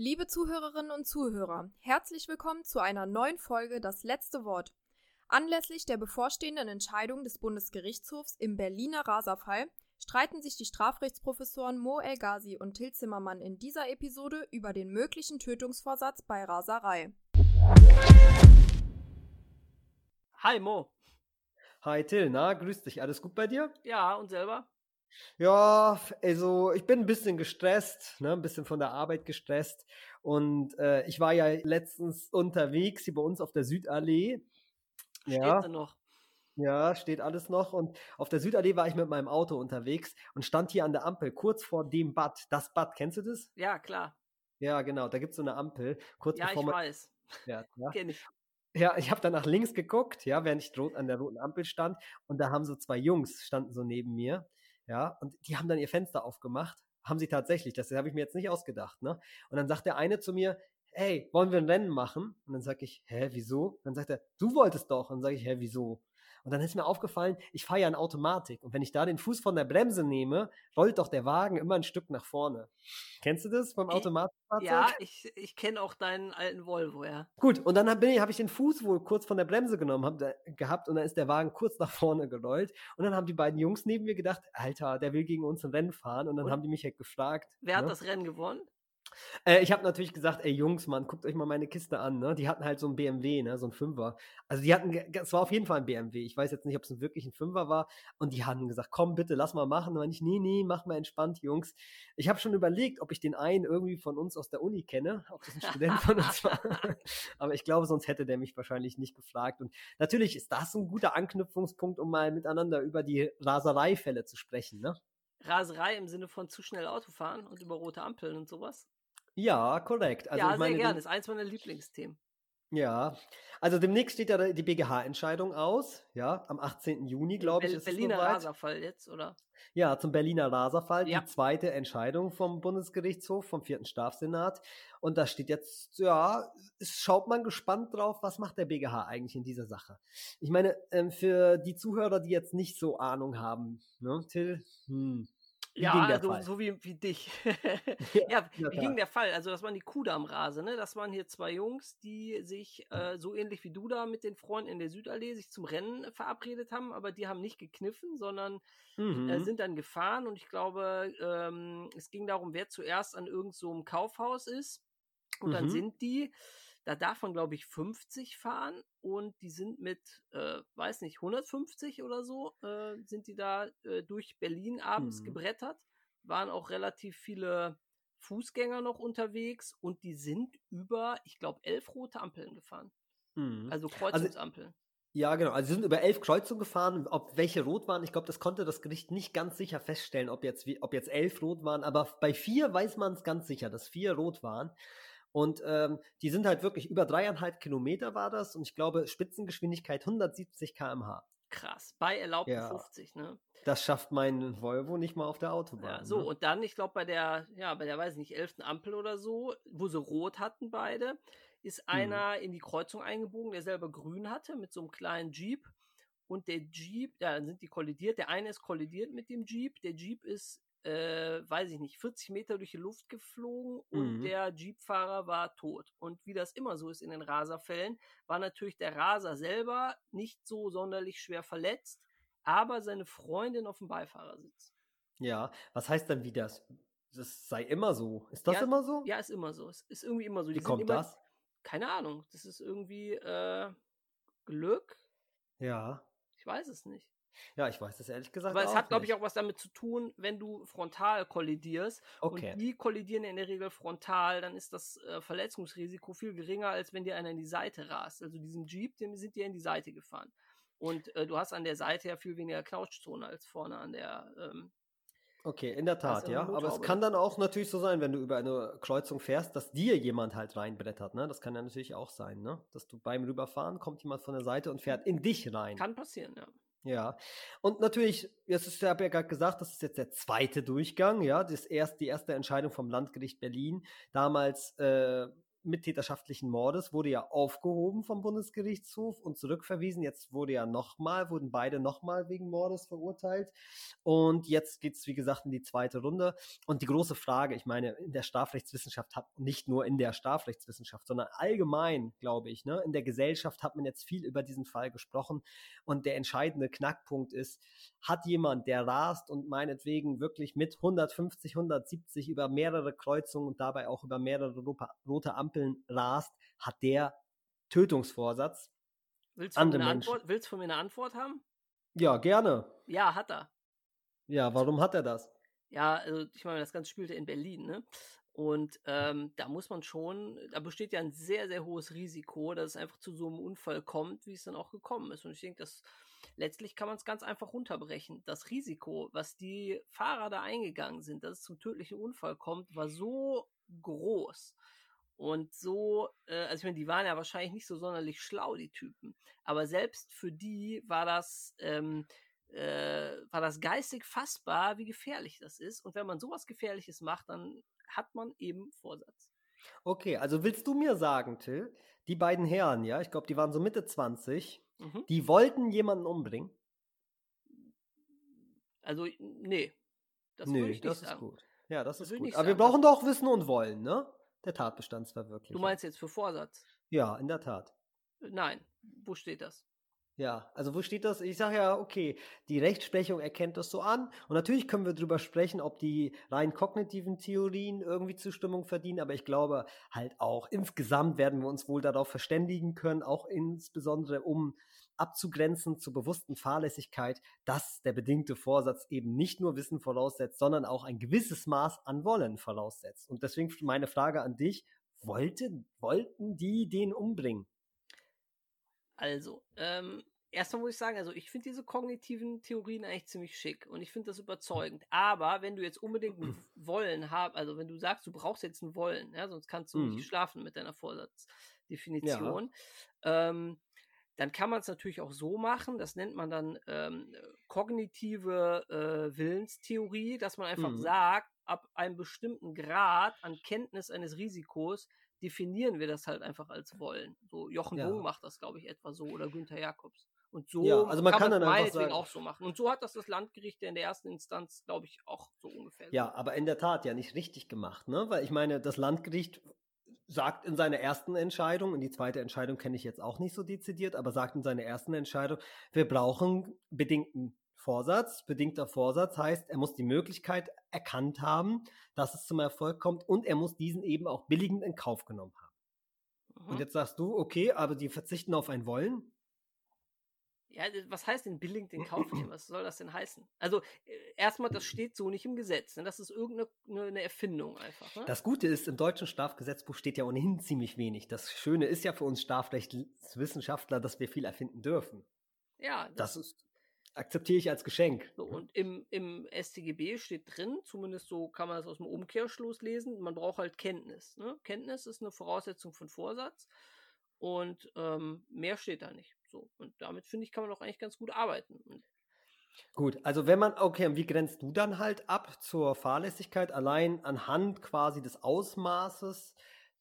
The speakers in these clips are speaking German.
Liebe Zuhörerinnen und Zuhörer, herzlich willkommen zu einer neuen Folge Das letzte Wort. Anlässlich der bevorstehenden Entscheidung des Bundesgerichtshofs im Berliner Raserfall streiten sich die Strafrechtsprofessoren Mo El Ghazi und Till Zimmermann in dieser Episode über den möglichen Tötungsvorsatz bei Raserei. Hi Mo. Hi Till, na, grüß dich. Alles gut bei dir? Ja, und selber? Ja, also ich bin ein bisschen gestresst, ne, ein bisschen von der Arbeit gestresst. Und äh, ich war ja letztens unterwegs hier bei uns auf der Südallee. Steht Ja, sie noch? ja, steht alles noch. Und auf der Südallee war ich mit meinem Auto unterwegs und stand hier an der Ampel, kurz vor dem Bad. Das Bad, kennst du das? Ja, klar. Ja, genau, da gibt es so eine Ampel, kurz Ja, bevor ich man weiß. fährt. Ja, Kenn ich. ja ich habe dann nach links geguckt, ja, während ich rot an der roten Ampel stand. Und da haben so zwei Jungs, standen so neben mir. Ja, und die haben dann ihr Fenster aufgemacht. Haben sie tatsächlich, das habe ich mir jetzt nicht ausgedacht, ne? Und dann sagt der eine zu mir, hey, wollen wir ein Rennen machen? Und dann sage ich, hä, wieso? Dann sagt er, du wolltest doch. Und dann sage ich, hä, wieso? Und dann ist mir aufgefallen, ich fahre ja in Automatik. Und wenn ich da den Fuß von der Bremse nehme, rollt doch der Wagen immer ein Stück nach vorne. Kennst du das beim Automatikfahrzeug? Ja, ich, ich kenne auch deinen alten Volvo, ja. Gut, und dann habe ich, hab ich den Fuß wohl kurz von der Bremse genommen hab, da, gehabt und dann ist der Wagen kurz nach vorne gerollt. Und dann haben die beiden Jungs neben mir gedacht, Alter, der will gegen uns ein Rennen fahren. Und dann Und? haben die mich halt gefragt. Wer hat ne? das Rennen gewonnen? Äh, ich habe natürlich gesagt, ey Jungs, Mann, guckt euch mal meine Kiste an. Ne? Die hatten halt so ein BMW, ne? so ein Fünfer. Also die hatten, es war auf jeden Fall ein BMW. Ich weiß jetzt nicht, ob es wirklich ein Fünfer war. Und die hatten gesagt, komm bitte, lass mal machen. Und ich, nee, nee, mach mal entspannt, Jungs. Ich habe schon überlegt, ob ich den einen irgendwie von uns aus der Uni kenne, ob das ein Student von uns war. Aber ich glaube, sonst hätte der mich wahrscheinlich nicht gefragt. Und natürlich ist das ein guter Anknüpfungspunkt, um mal miteinander über die Rasereifälle zu sprechen. Ne? Raserei im Sinne von zu schnell Autofahren und über rote Ampeln und sowas? Ja, korrekt. Also ja, meine, sehr den- gerne. Ist eins meiner Lieblingsthemen. Ja, also demnächst steht ja die BGH-Entscheidung aus, ja, am 18. Juni, glaube ich, ist Berliner. Raserfall jetzt, oder? Ja, zum Berliner Raserfall, Ja. die zweite Entscheidung vom Bundesgerichtshof, vom vierten Strafsenat. Und da steht jetzt, ja, schaut man gespannt drauf, was macht der BGH eigentlich in dieser Sache. Ich meine, ähm, für die Zuhörer, die jetzt nicht so Ahnung haben, ne, Till, hm, wie ja, ging der so, Fall? so wie, wie dich. Ja, ja, wie ging der Fall? Also, das waren die Kudamm-Rase, ne? Das waren hier zwei Jungs, die sich äh, so ähnlich wie du da mit den Freunden in der Südallee sich zum Rennen verabredet haben, aber die haben nicht gekniffen, sondern äh, Mhm. sind dann gefahren und ich glaube, ähm, es ging darum, wer zuerst an irgendeinem so einem Kaufhaus ist. Und dann Mhm. sind die, da darf man, glaube ich, 50 fahren und die sind mit, äh, weiß nicht, 150 oder so, äh, sind die da äh, durch Berlin abends Mhm. gebrettert. Waren auch relativ viele Fußgänger noch unterwegs und die sind über, ich glaube, elf rote Ampeln gefahren. Mhm. Also Kreuzungsampeln. Ja, genau. Also sie sind über elf Kreuzungen gefahren. Ob welche rot waren, ich glaube, das konnte das Gericht nicht ganz sicher feststellen, ob jetzt, wie- ob jetzt elf rot waren. Aber bei vier weiß man es ganz sicher, dass vier rot waren. Und ähm, die sind halt wirklich über dreieinhalb Kilometer war das. Und ich glaube, Spitzengeschwindigkeit 170 km/h. Krass. Bei erlaubten Ja. 50, ne? Das schafft mein Volvo nicht mal auf der Autobahn. Ja, so, ne? und dann, ich glaube, bei der, ja, bei der, weiß ich nicht, elften Ampel oder so, wo sie rot hatten beide, Mhm. ist einer in die Kreuzung eingebogen, der selber grün hatte, mit so einem kleinen Jeep. Und der Jeep, ja, dann sind die kollidiert. Der eine ist kollidiert mit dem Jeep. Der Jeep ist, äh, weiß ich nicht, 40 Meter durch die Luft geflogen und Mhm. der Jeepfahrer war tot. Und wie das immer so ist in den Raserfällen, war natürlich der Raser selber nicht so sonderlich schwer verletzt, aber seine Freundin auf dem Beifahrersitz. Ja, was heißt dann wie das? Das sei immer so. Ist das Ja, immer so? Ja, ist immer so. Es ist irgendwie immer so. Wie Die sind kommt immer, das? Keine Ahnung. Das ist irgendwie äh, Glück. Ja. Ich weiß es nicht. Ja, ich weiß das ehrlich gesagt Aber es hat, glaube ich, auch was damit zu tun, wenn du frontal kollidierst. Okay. Und die kollidieren in der Regel frontal, dann ist das äh, Verletzungsrisiko viel geringer, als wenn dir einer in die Seite rast. Also diesem Jeep, dem sind die in die Seite gefahren. Und äh, du hast an der Seite ja viel weniger Knautschzone als vorne an der. Ähm, Okay, in der Tat, ja. Aber es kann dann auch natürlich so sein, wenn du über eine Kreuzung fährst, dass dir jemand halt reinbrettert, ne? Das kann ja natürlich auch sein, ne? Dass du beim Rüberfahren kommt jemand von der Seite und fährt in dich rein. kann passieren, ja. Ja. Und natürlich, jetzt ist, ich habe ja gerade gesagt, das ist jetzt der zweite Durchgang, ja. Das erst, die erste Entscheidung vom Landgericht Berlin. Damals äh, mittäterschaftlichen Mordes wurde ja aufgehoben vom Bundesgerichtshof und zurückverwiesen. Jetzt wurde ja nochmal, wurden beide nochmal wegen Mordes verurteilt. Und jetzt geht es, wie gesagt, in die zweite Runde. Und die große Frage, ich meine, in der Strafrechtswissenschaft hat nicht nur in der Strafrechtswissenschaft, sondern allgemein, glaube ich, ne, in der Gesellschaft hat man jetzt viel über diesen Fall gesprochen. Und der entscheidende Knackpunkt ist, hat jemand, der rast und meinetwegen wirklich mit 150, 170 über mehrere Kreuzungen und dabei auch über mehrere rote Ampeln rast, hat der Tötungsvorsatz. Willst du, Andere Antwort, willst du von mir eine Antwort haben? Ja, gerne. Ja, hat er. Ja, warum hat er das? Ja, also ich meine, das Ganze spielte in Berlin, ne? Und ähm, da muss man schon, da besteht ja ein sehr, sehr hohes Risiko, dass es einfach zu so einem Unfall kommt, wie es dann auch gekommen ist. Und ich denke, dass letztlich kann man es ganz einfach runterbrechen. Das Risiko, was die Fahrer da eingegangen sind, dass es zum tödlichen Unfall kommt, war so groß. Und so, äh, also ich meine, die waren ja wahrscheinlich nicht so sonderlich schlau, die Typen. Aber selbst für die war das, ähm, äh, war das geistig fassbar, wie gefährlich das ist. Und wenn man sowas Gefährliches macht, dann hat man eben Vorsatz. Okay, also willst du mir sagen, Till, die beiden Herren, ja, ich glaube, die waren so Mitte 20, mhm. die wollten jemanden umbringen? Also, nee. Das nee, ich das ist sagen. gut. Ja, das, das ist gut. Aber wir brauchen doch Wissen und Wollen, ne? Der Tatbestandsverwirklichung. Du meinst jetzt für Vorsatz? Ja, in der Tat. Nein. Wo steht das? Ja, also wo steht das? Ich sage ja, okay, die Rechtsprechung erkennt das so an. Und natürlich können wir darüber sprechen, ob die rein kognitiven Theorien irgendwie Zustimmung verdienen. Aber ich glaube halt auch, insgesamt werden wir uns wohl darauf verständigen können, auch insbesondere um abzugrenzen zur bewussten Fahrlässigkeit, dass der bedingte Vorsatz eben nicht nur Wissen voraussetzt, sondern auch ein gewisses Maß an Wollen voraussetzt. Und deswegen meine Frage an dich, wollte, wollten die den umbringen? Also, ähm, erstmal muss ich sagen, also ich finde diese kognitiven Theorien eigentlich ziemlich schick und ich finde das überzeugend. Aber wenn du jetzt unbedingt ein Wollen hast, also wenn du sagst, du brauchst jetzt ein Wollen, ja, sonst kannst du mhm. nicht schlafen mit deiner Vorsatzdefinition, ja. ähm, dann kann man es natürlich auch so machen, das nennt man dann ähm, kognitive äh, Willenstheorie, dass man einfach mhm. sagt, ab einem bestimmten Grad an Kenntnis eines Risikos definieren wir das halt einfach als wollen. So Jochen ja. Bung macht das, glaube ich, etwa so oder Günther Jakobs. Und so ja, also man kann, kann man meinetwegen auch so machen. Und so hat das das Landgericht in der ersten Instanz, glaube ich, auch so ungefähr. Ja, aber in der Tat ja nicht richtig gemacht, ne? Weil ich meine, das Landgericht sagt in seiner ersten Entscheidung, und die zweite Entscheidung kenne ich jetzt auch nicht so dezidiert, aber sagt in seiner ersten Entscheidung, wir brauchen bedingten Vorsatz. Bedingter Vorsatz heißt, er muss die Möglichkeit erkannt haben, dass es zum Erfolg kommt und er muss diesen eben auch billigend in Kauf genommen haben. Mhm. Und jetzt sagst du, okay, aber die verzichten auf ein Wollen. Ja, was heißt denn billigend in Kauf nehmen? Was soll das denn heißen? Also, äh, erstmal, das steht so nicht im Gesetz. Ne? Das ist irgendeine ne, eine Erfindung einfach. Ne? Das Gute ist, im deutschen Strafgesetzbuch steht ja ohnehin ziemlich wenig. Das Schöne ist ja für uns Strafrechtswissenschaftler, dass wir viel erfinden dürfen. Ja, das, das ist akzeptiere ich als Geschenk. So, und im, im StGB steht drin, zumindest so kann man das aus dem Umkehrschluss lesen, man braucht halt Kenntnis. Ne? Kenntnis ist eine Voraussetzung von Vorsatz und ähm, mehr steht da nicht. So, und damit finde ich, kann man doch eigentlich ganz gut arbeiten. Gut, also wenn man, okay, und wie grenzt du dann halt ab zur Fahrlässigkeit allein anhand quasi des Ausmaßes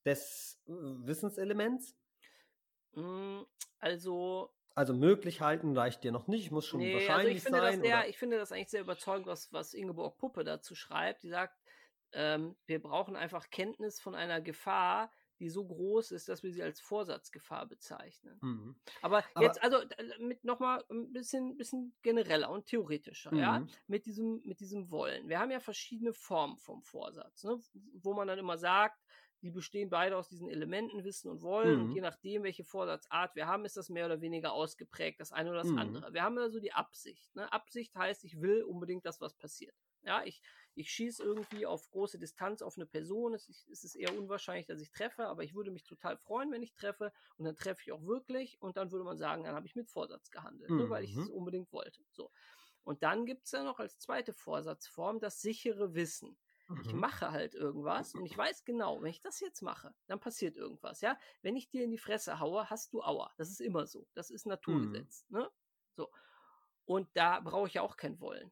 des äh, Wissenselements? Hm, also also möglich halten reicht dir noch nicht, Ich muss schon nee, wahrscheinlich also ich finde sein. Sehr, ich finde das eigentlich sehr überzeugend, was, was Ingeborg Puppe dazu schreibt. Die sagt, ähm, wir brauchen einfach Kenntnis von einer Gefahr, die so groß ist, dass wir sie als Vorsatzgefahr bezeichnen. Mhm. Aber, Aber, jetzt, also mit nochmal ein bisschen, bisschen genereller und theoretischer, mhm. ja, mit diesem, mit diesem Wollen. Wir haben ja verschiedene Formen vom Vorsatz, ne? wo man dann immer sagt, die bestehen beide aus diesen Elementen, Wissen und Wollen. Mhm. Und je nachdem, welche Vorsatzart wir haben, ist das mehr oder weniger ausgeprägt, das eine oder das mhm. andere. Wir haben also die Absicht. Ne? Absicht heißt, ich will unbedingt, dass was passiert. Ja, ich, ich schieße irgendwie auf große Distanz auf eine Person. Es, es ist eher unwahrscheinlich, dass ich treffe, aber ich würde mich total freuen, wenn ich treffe. Und dann treffe ich auch wirklich. Und dann würde man sagen, dann habe ich mit Vorsatz gehandelt, mhm. ne, weil ich es mhm. unbedingt wollte. So. Und dann gibt es ja noch als zweite Vorsatzform das sichere Wissen. Ich mhm. mache halt irgendwas und ich weiß genau, wenn ich das jetzt mache, dann passiert irgendwas, ja. Wenn ich dir in die Fresse haue, hast du Aua. Das ist immer so. Das ist mhm. Naturgesetz, mhm. ne? So. Und da brauche ich ja auch kein Wollen.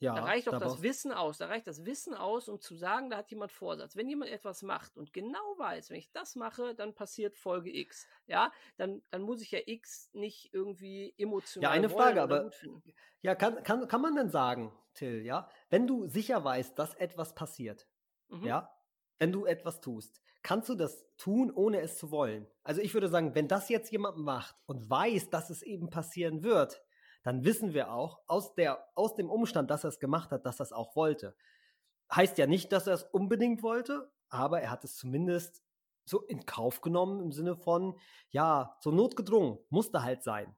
Ja, da reicht doch da das Wissen aus. Da reicht das Wissen aus, um zu sagen, da hat jemand Vorsatz. Wenn jemand etwas macht und genau weiß, wenn ich das mache, dann passiert Folge X. Ja, dann, dann muss ich ja X nicht irgendwie emotional eine wollen Frage, aber- gut finden. Ja, kann, kann, kann man denn sagen, Till, ja, wenn du sicher weißt, dass etwas passiert, Mhm. ja, wenn du etwas tust, kannst du das tun, ohne es zu wollen? Also ich würde sagen, wenn das jetzt jemand macht und weiß, dass es eben passieren wird, dann wissen wir auch aus, der, aus dem Umstand, dass er es gemacht hat, dass er es auch wollte. Heißt ja nicht, dass er es unbedingt wollte, aber er hat es zumindest so in Kauf genommen im Sinne von, ja, so notgedrungen, musste halt sein.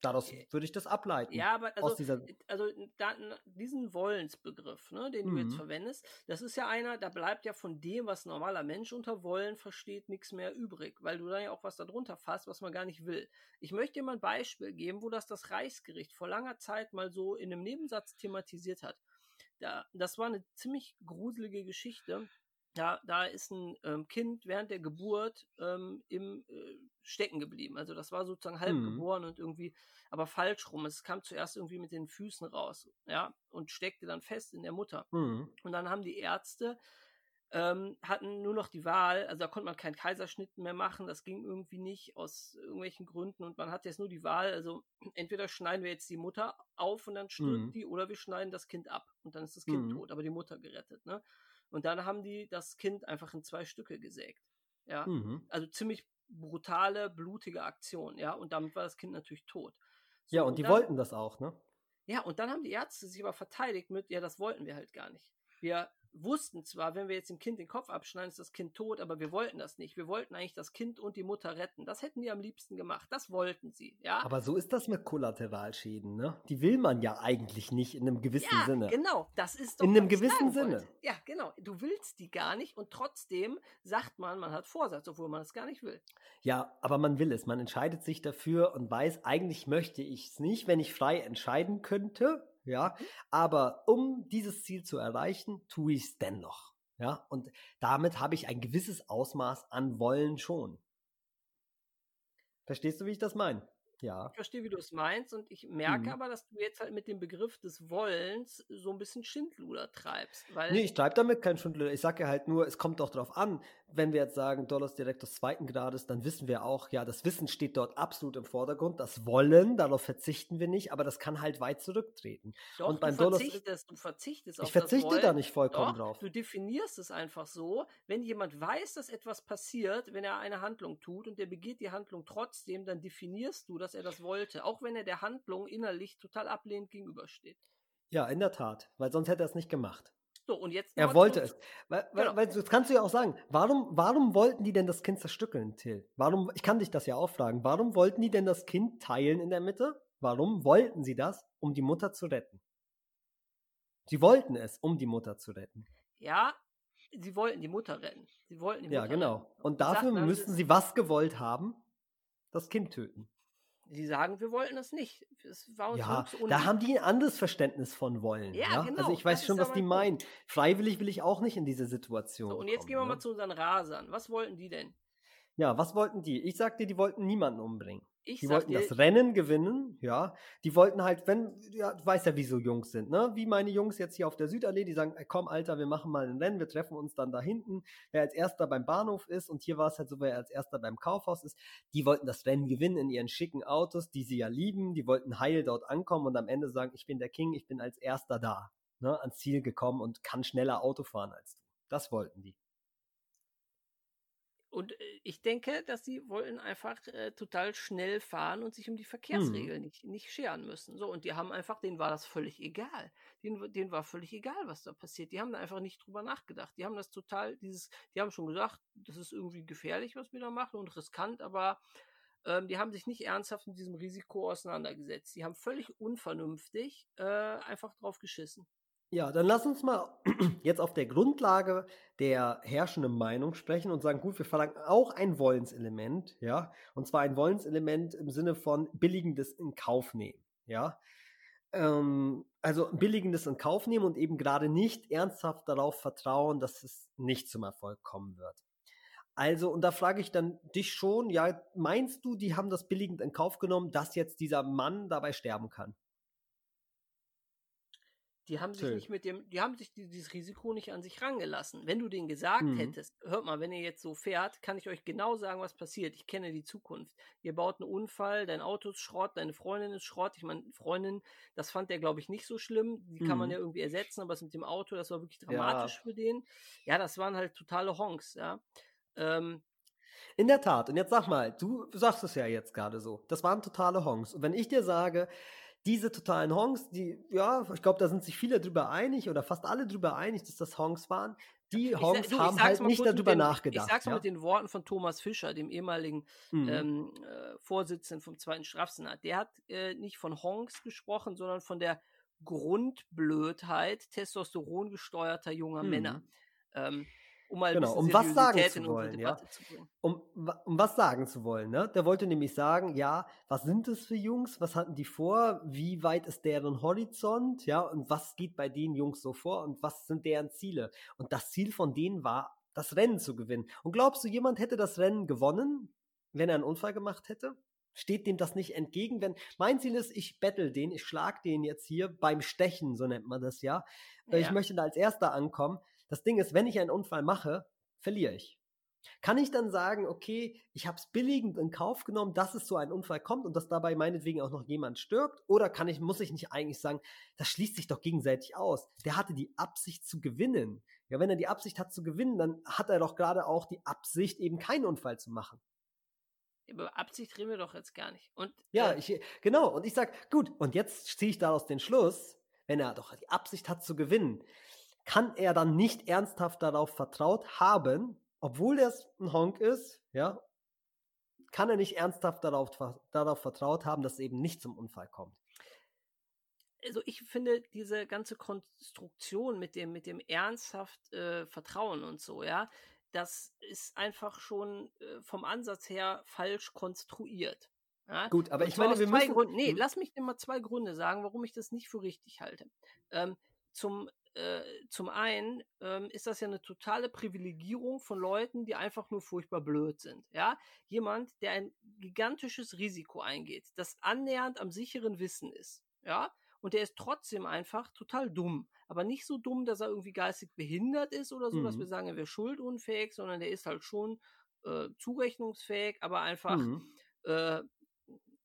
Daraus Äh, würde ich das ableiten. Ja, aber aus also, dieser also da, diesen Wollensbegriff, ne, den du jetzt Mhm. verwendest, das ist ja einer, da bleibt ja von dem, was ein normaler Mensch unter Wollen versteht, nichts mehr übrig, weil du da ja auch was darunter fasst, was man gar nicht will. Ich möchte dir mal ein Beispiel geben, wo das das Reichsgericht vor langer Zeit mal so in einem Nebensatz thematisiert hat. Da, das war eine ziemlich gruselige Geschichte. Da, da ist ein ähm, Kind während der Geburt ähm, im äh, stecken geblieben. Also das war sozusagen halb Mhm. geboren und irgendwie, aber falsch rum. Es kam zuerst irgendwie mit den Füßen raus, ja, und steckte dann fest in der Mutter. Mhm. Und dann haben die Ärzte ähm, hatten nur noch die Wahl, also da konnte man keinen Kaiserschnitt mehr machen, das ging irgendwie nicht aus irgendwelchen Gründen und man hat jetzt nur die Wahl, also entweder schneiden wir jetzt die Mutter auf und dann stirbt Mhm. die oder wir schneiden das Kind ab und dann ist das Kind Mhm. tot, aber die Mutter gerettet, ne? Und dann haben die das Kind einfach in zwei Stücke gesägt. Ja, Mhm. also ziemlich brutale, blutige Aktion, ja, und damit war das Kind natürlich tot. So, Ja, und die dann, wollten das auch, ne? Ja, und dann haben die Ärzte sich aber verteidigt mit, ja, das wollten wir halt gar nicht. Wir wussten zwar, wenn wir jetzt dem Kind den Kopf abschneiden, ist das Kind tot, aber wir wollten das nicht. Wir wollten eigentlich das Kind und die Mutter retten. Das hätten die am liebsten gemacht. Das wollten sie, ja. Aber so ist das mit Kollateralschäden, ne? Die will man ja eigentlich nicht in einem gewissen ja, Sinne. genau, das ist doch In einem gewissen sagen wollte. Sinne. Ja, genau. Du willst die gar nicht und trotzdem sagt man, man hat Vorsatz, obwohl man es gar nicht will. Ja, aber man will es. Man entscheidet sich dafür und weiß, eigentlich möchte ich es nicht, wenn ich frei entscheiden könnte. Ja, Mhm. aber um dieses Ziel zu erreichen, tue ich es dennoch. Ja, und damit habe ich ein gewisses Ausmaß an Wollen schon. Verstehst du, wie ich das meine? Ja. Ich verstehe, wie du es meinst und ich merke Mhm. aber, dass du jetzt halt mit dem Begriff des Wollens so ein bisschen Schindluder treibst, weil Nee, ich treibe damit keinen Schundler. Ich sage ja halt nur, es kommt doch drauf an, wenn wir jetzt sagen, Dollars direkt des zweiten Grades, dann wissen wir auch, ja, das Wissen steht dort absolut im Vordergrund. Das Wollen, darauf verzichten wir nicht, aber das kann halt weit zurücktreten. Doch, Und beim du Dollars- verzichtest, du verzichtest auf Ich verzichte das da nicht vollkommen Doch, drauf. du definierst es einfach so, wenn jemand weiß, dass etwas passiert, wenn er eine Handlung tut und der begeht die Handlung trotzdem, dann definierst du, dass er das wollte, auch wenn er der Handlung innerlich total ablehnend gegenübersteht. Ja, in der Tat, weil sonst hätte er es nicht gemacht. So, und jetzt Er wollte es. Weil, weil, Genau. weil das kannst du ja auch sagen, warum, warum wollten die denn das Kind zerstückeln, Till? Warum, ich kann dich das ja auch fragen, warum wollten die denn das Kind teilen in der Mitte? Warum wollten sie das, um die Mutter zu retten? Sie wollten es, um die Mutter zu retten. Ja, sie wollten die Mutter retten. Sie wollten die Ja, Mutter genau. retten. Und sagten dafür müssten es- sie was gewollt haben? Das Kind töten. Sie sagen, wir wollten das nicht. Es war uns Ja, da haben die ein anderes Verständnis von wollen. Ja, Ja, genau, Also ich weiß schon, was die mein meinen. Freiwillig will ich auch nicht in diese Situation. So, und jetzt kommen, gehen wir ne? mal zu unseren Rasern. Was wollten die denn? Ja, was wollten die? Ich sag dir, die wollten niemanden umbringen. Ich Die wollten dir, das Rennen gewinnen, ja. Die wollten halt, wenn, ja, du weißt ja, wie so Jungs sind, ne? Wie meine Jungs jetzt hier auf der Südallee, die sagen, komm, Alter, wir machen mal ein Rennen, wir treffen uns dann da hinten. Wer als erster beim Bahnhof ist und hier war es halt so, wer als erster beim Kaufhaus ist, die wollten das Rennen gewinnen in ihren schicken Autos, die sie ja lieben, die wollten heil dort ankommen und am Ende sagen, ich bin der King, ich bin als erster da, ne, ans Ziel gekommen und kann schneller Auto fahren als du. Das wollten die. Und äh, ich denke, dass sie wollten einfach äh, total schnell fahren und sich um die Verkehrsregeln nicht, nicht scheren müssen. So, und die haben einfach, denen war das völlig egal. Denen, denen war völlig egal, was da passiert. Die haben da einfach nicht drüber nachgedacht. Die haben das total, dieses, die haben schon gesagt, das ist irgendwie gefährlich, was wir da machen und riskant, aber ähm, die haben sich nicht ernsthaft mit diesem Risiko auseinandergesetzt. Die haben völlig unvernünftig äh, einfach drauf geschissen. Ja, dann lass uns mal jetzt auf der Grundlage der herrschenden Meinung sprechen und sagen, gut, wir verlangen auch ein Wollenselement, ja, und zwar ein Wollenselement im Sinne von billigendes in Kauf nehmen, ja. Ähm, also billigendes in Kauf nehmen und eben gerade nicht ernsthaft darauf vertrauen, dass es nicht zum Erfolg kommen wird. Also, und da frage ich dann dich schon, ja, meinst du, die haben das billigend in Kauf genommen, dass jetzt dieser Mann dabei sterben kann? Die haben sich Schön. nicht mit dem, die haben sich die- dieses Risiko nicht an sich rangelassen. Wenn du denen gesagt Mhm. hättest, hört mal, wenn ihr jetzt so fährt, kann ich euch genau sagen, was passiert. Ich kenne die Zukunft. Ihr baut einen Unfall, dein Auto ist Schrott, deine Freundin ist Schrott. Ich meine, Freundin, das fand der, glaube ich, nicht so schlimm. Die kann man Mhm. ja irgendwie ersetzen, aber das mit dem Auto, das war wirklich dramatisch für den. Ja, das waren halt totale Honks, ja. Ähm, In der Tat. Und jetzt sag mal, du sagst es ja jetzt gerade so. Das waren totale Honks. Und wenn ich dir sage, diese totalen Honks, die, ja, ich glaube, da sind sich viele drüber einig oder fast alle drüber einig, dass das Honks waren. Die Honks du, haben halt nicht darüber den, nachgedacht. Ich sag's mal ja? mit den Worten von Thomas Fischer, dem ehemaligen Mhm. ähm, äh, Vorsitzenden vom zweiten Strafsenat. Der hat äh, nicht von Honks gesprochen, sondern von der Grundblödheit Testosteron gesteuerter junger Mhm. Männer. Ähm, um mal Genau, um was sagen zu wollen, ja. Zu um, um was sagen zu wollen. Ne? Der wollte nämlich sagen, ja, was sind das für Jungs? Was hatten die vor? Wie weit ist deren Horizont? Ja, und was geht bei den Jungs so vor? Und was sind deren Ziele? Und das Ziel von denen war, das Rennen zu gewinnen. Und glaubst du, jemand hätte das Rennen gewonnen, wenn er einen Unfall gemacht hätte? Steht dem das nicht entgegen? Wenn mein Ziel ist, ich battle den, ich schlag den jetzt hier beim Stechen, so nennt man das ja. Äh, Ich Ja. möchte da als Erster ankommen. Das Ding ist, wenn ich einen Unfall mache, verliere ich. Kann ich dann sagen, okay, ich habe es billigend in Kauf genommen, dass es so ein Unfall kommt und dass dabei meinetwegen auch noch jemand stirbt? Oder kann ich, muss ich nicht eigentlich sagen, das schließt sich doch gegenseitig aus. Der hatte die Absicht zu gewinnen. Ja, wenn er die Absicht hat zu gewinnen, dann hat er doch gerade auch die Absicht, eben keinen Unfall zu machen. Über Absicht reden wir doch jetzt gar nicht. Und Ja, äh, ich, genau. Und ich sag, gut, und jetzt ziehe ich daraus den Schluss, wenn er doch die Absicht hat zu gewinnen, kann er dann nicht ernsthaft darauf vertraut haben, obwohl er ein Honk ist, ja, kann er nicht ernsthaft darauf, darauf vertraut haben, dass es eben nicht zum Unfall kommt. also ich finde diese ganze Konstruktion mit dem, mit dem ernsthaft äh, Vertrauen und so, ja, das ist einfach schon äh, vom Ansatz her falsch konstruiert. Ja? Gut, aber Und ich meine, wir müssen. Gründen. Nee, Hm? lass mich dir mal zwei Gründe sagen, warum ich das nicht für richtig halte. Ähm, zum, äh, zum einen ähm, ist das ja eine totale Privilegierung von Leuten, die einfach nur furchtbar blöd sind. Ja, jemand, der ein gigantisches Risiko eingeht, das annähernd am sicheren Wissen ist. Ja, und der ist trotzdem einfach total dumm. Aber nicht so dumm, dass er irgendwie geistig behindert ist oder so, dass Mhm. wir sagen, er wäre schuldunfähig, sondern der ist halt schon äh, zurechnungsfähig, aber einfach Mhm. äh,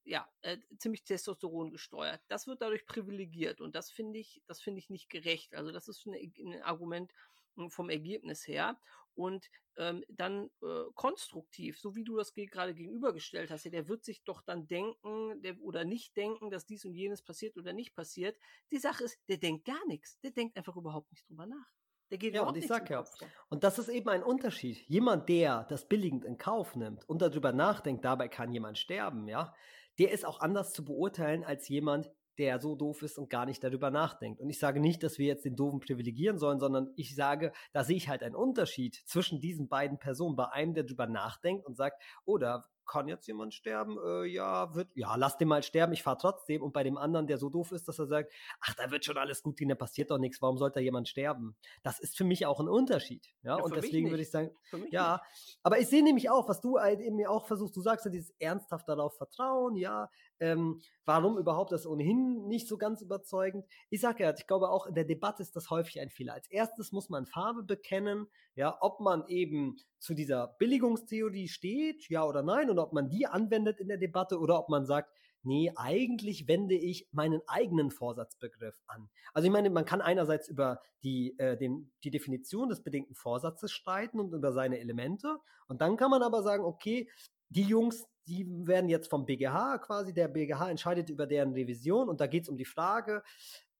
ja, äh, ziemlich Testosteron gesteuert. Das wird dadurch privilegiert und das finde ich, das finde ich nicht gerecht. Also das ist ein, ein Argument mm, vom Ergebnis her und ähm, dann äh, konstruktiv, so wie du das ge gerade gegenübergestellt hast, ja, der wird sich doch dann denken der, oder nicht denken, dass dies und jenes passiert oder nicht passiert. Die Sache ist, der denkt gar nichts. Der denkt einfach überhaupt nicht drüber nach. Der geht Ja, überhaupt und ich sag ja. Und das ist eben ein Unterschied. Jemand, der das billigend in Kauf nimmt und darüber nachdenkt, dabei kann jemand sterben, ja, der ist auch anders zu beurteilen als jemand, der so doof ist und gar nicht darüber nachdenkt. Und ich sage nicht, dass wir jetzt den Doofen privilegieren sollen, sondern ich sage, da sehe ich halt einen Unterschied zwischen diesen beiden Personen. Bei einem, der darüber nachdenkt und sagt, oh, da kann jetzt jemand sterben? Äh, ja, wird, ja, lass den mal sterben, ich fahre trotzdem. Und bei dem anderen, der so doof ist, dass er sagt, ach, da wird schon alles gut gehen, da passiert doch nichts, warum sollte da jemand sterben? Das ist für mich auch ein Unterschied. Ja, Ja, und deswegen würde ich sagen, ja, nicht. aber ich sehe nämlich auch, was du halt eben mir auch versuchst, du sagst ja dieses ernsthaft darauf vertrauen, ja, ähm, warum überhaupt das ohnehin nicht so ganz überzeugend. Ich sage ja, ich glaube auch in der Debatte ist das häufig ein Fehler. Als erstes muss man Farbe bekennen, ja, ob man eben zu dieser Billigungstheorie steht, ja oder nein, und ob man die anwendet in der Debatte oder ob man sagt, nee, eigentlich wende ich meinen eigenen Vorsatzbegriff an. Also ich meine, man kann einerseits über die, äh, den, die Definition des bedingten Vorsatzes streiten und über seine Elemente. Und dann kann man aber sagen, okay, die Jungs, die werden jetzt vom BGH quasi, der BGH entscheidet über deren Revision und da geht es um die Frage,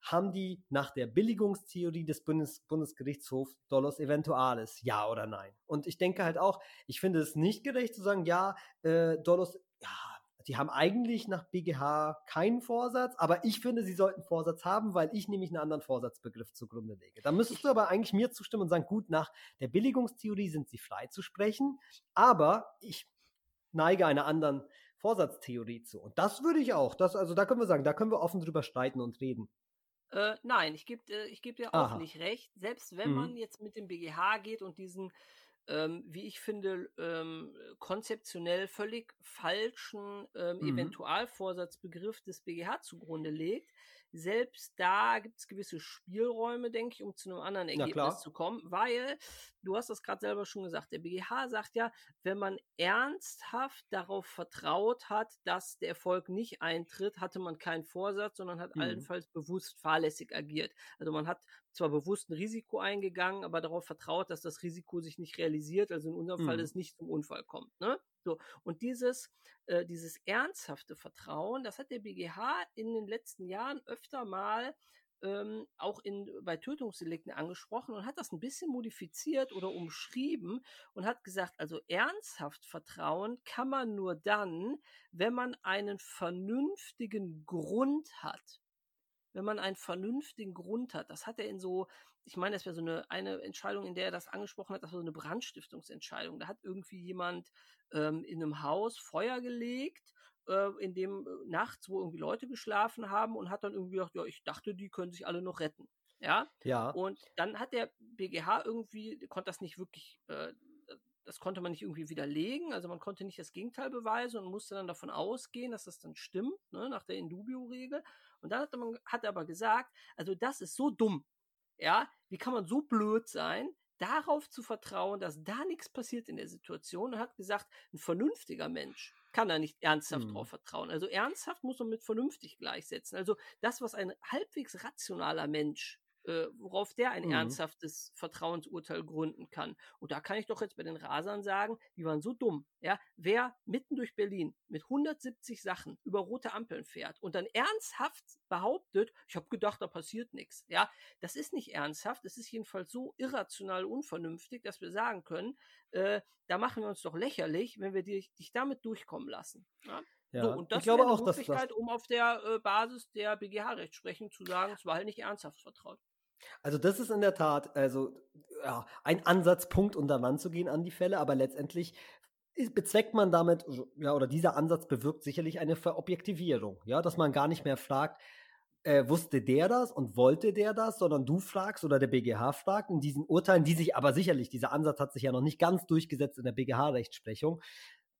haben die nach der Billigungstheorie des Bundes, Bundesgerichtshofs Dollos Eventualis, ja oder nein? Und ich denke halt auch, ich finde es nicht gerecht zu sagen, ja, äh, Dollos, ja, die haben eigentlich nach BGH keinen Vorsatz, aber ich finde, sie sollten Vorsatz haben, weil ich nämlich einen anderen Vorsatzbegriff zugrunde lege. Da müsstest du aber eigentlich mir zustimmen und sagen, gut, nach der Billigungstheorie sind sie frei zu sprechen, aber ich neige einer anderen Vorsatztheorie zu. Und das würde ich auch. Das, also da können wir sagen, da können wir offen drüber streiten und reden. Äh, nein, ich gebe äh, ich geb dir auch Aha. nicht recht. Selbst wenn Mhm. man jetzt mit dem BGH geht und diesen ähm, wie ich finde, ähm, konzeptionell völlig falschen ähm, mhm. Eventualvorsatzbegriff des BGH zugrunde legt. Selbst da gibt es gewisse Spielräume, denke ich, um zu einem anderen Ergebnis zu kommen, weil, du hast das gerade selber schon gesagt, der BGH sagt ja, wenn man ernsthaft darauf vertraut hat, dass der Erfolg nicht eintritt, hatte man keinen Vorsatz, sondern hat mhm. allenfalls bewusst fahrlässig agiert. Also man hat zwar bewusst ein Risiko eingegangen, aber darauf vertraut, dass das Risiko sich nicht realisiert, also in unserem mhm. Fall es nicht zum Unfall kommt. Ne? So, und dieses, äh, dieses ernsthafte Vertrauen, das hat der BGH in den letzten Jahren öfter mal ähm, auch in, bei Tötungsdelikten angesprochen und hat das ein bisschen modifiziert oder umschrieben und hat gesagt, also ernsthaft Vertrauen kann man nur dann, wenn man einen vernünftigen Grund hat wenn man einen vernünftigen Grund hat. Das hat er in so, ich meine, das wäre so eine, eine Entscheidung, in der er das angesprochen hat, das war so eine Brandstiftungsentscheidung. Da hat irgendwie jemand ähm, in einem Haus Feuer gelegt, äh, in dem äh, nachts, wo irgendwie Leute geschlafen haben und hat dann irgendwie gedacht, ja, ich dachte, die können sich alle noch retten. Ja. Ja. Und dann hat der BGH irgendwie, konnte das nicht wirklich, äh, das konnte man nicht irgendwie widerlegen, also man konnte nicht das Gegenteil beweisen und musste dann davon ausgehen, dass das dann stimmt, ne, nach der Indubio-Regel. Und dann hat, man, hat er aber gesagt, also das ist so dumm. Ja, wie kann man so blöd sein, darauf zu vertrauen, dass da nichts passiert in der Situation? Er hat gesagt, ein vernünftiger Mensch kann da nicht ernsthaft hm. drauf vertrauen. Also ernsthaft muss man mit vernünftig gleichsetzen. Also das, was ein halbwegs rationaler Mensch äh, worauf der ein mhm. ernsthaftes Vertrauensurteil gründen kann. Und da kann ich doch jetzt bei den Rasern sagen, die waren so dumm. Ja, wer mitten durch Berlin mit 170 Sachen über rote Ampeln fährt und dann ernsthaft behauptet, ich habe gedacht, da passiert nichts. Ja, das ist nicht ernsthaft. Es ist jedenfalls so irrational unvernünftig, dass wir sagen können, äh, da machen wir uns doch lächerlich, wenn wir dich, dich damit durchkommen lassen. Ja? Ja, so, und das ich glaube auch, dass das um auf der äh, Basis der BGH-Rechtsprechung zu sagen, es war halt nicht ernsthaft vertraut. Also das ist in der Tat also ja, ein Ansatzpunkt, um zu gehen an die Fälle, aber letztendlich bezweckt man damit, ja, oder dieser Ansatz bewirkt sicherlich eine Verobjektivierung, ja, dass man gar nicht mehr fragt, äh, wusste der das und wollte der das, sondern du fragst oder der BGH fragt in diesen Urteilen, die sich aber sicherlich, dieser Ansatz hat sich ja noch nicht ganz durchgesetzt in der BGH-Rechtsprechung,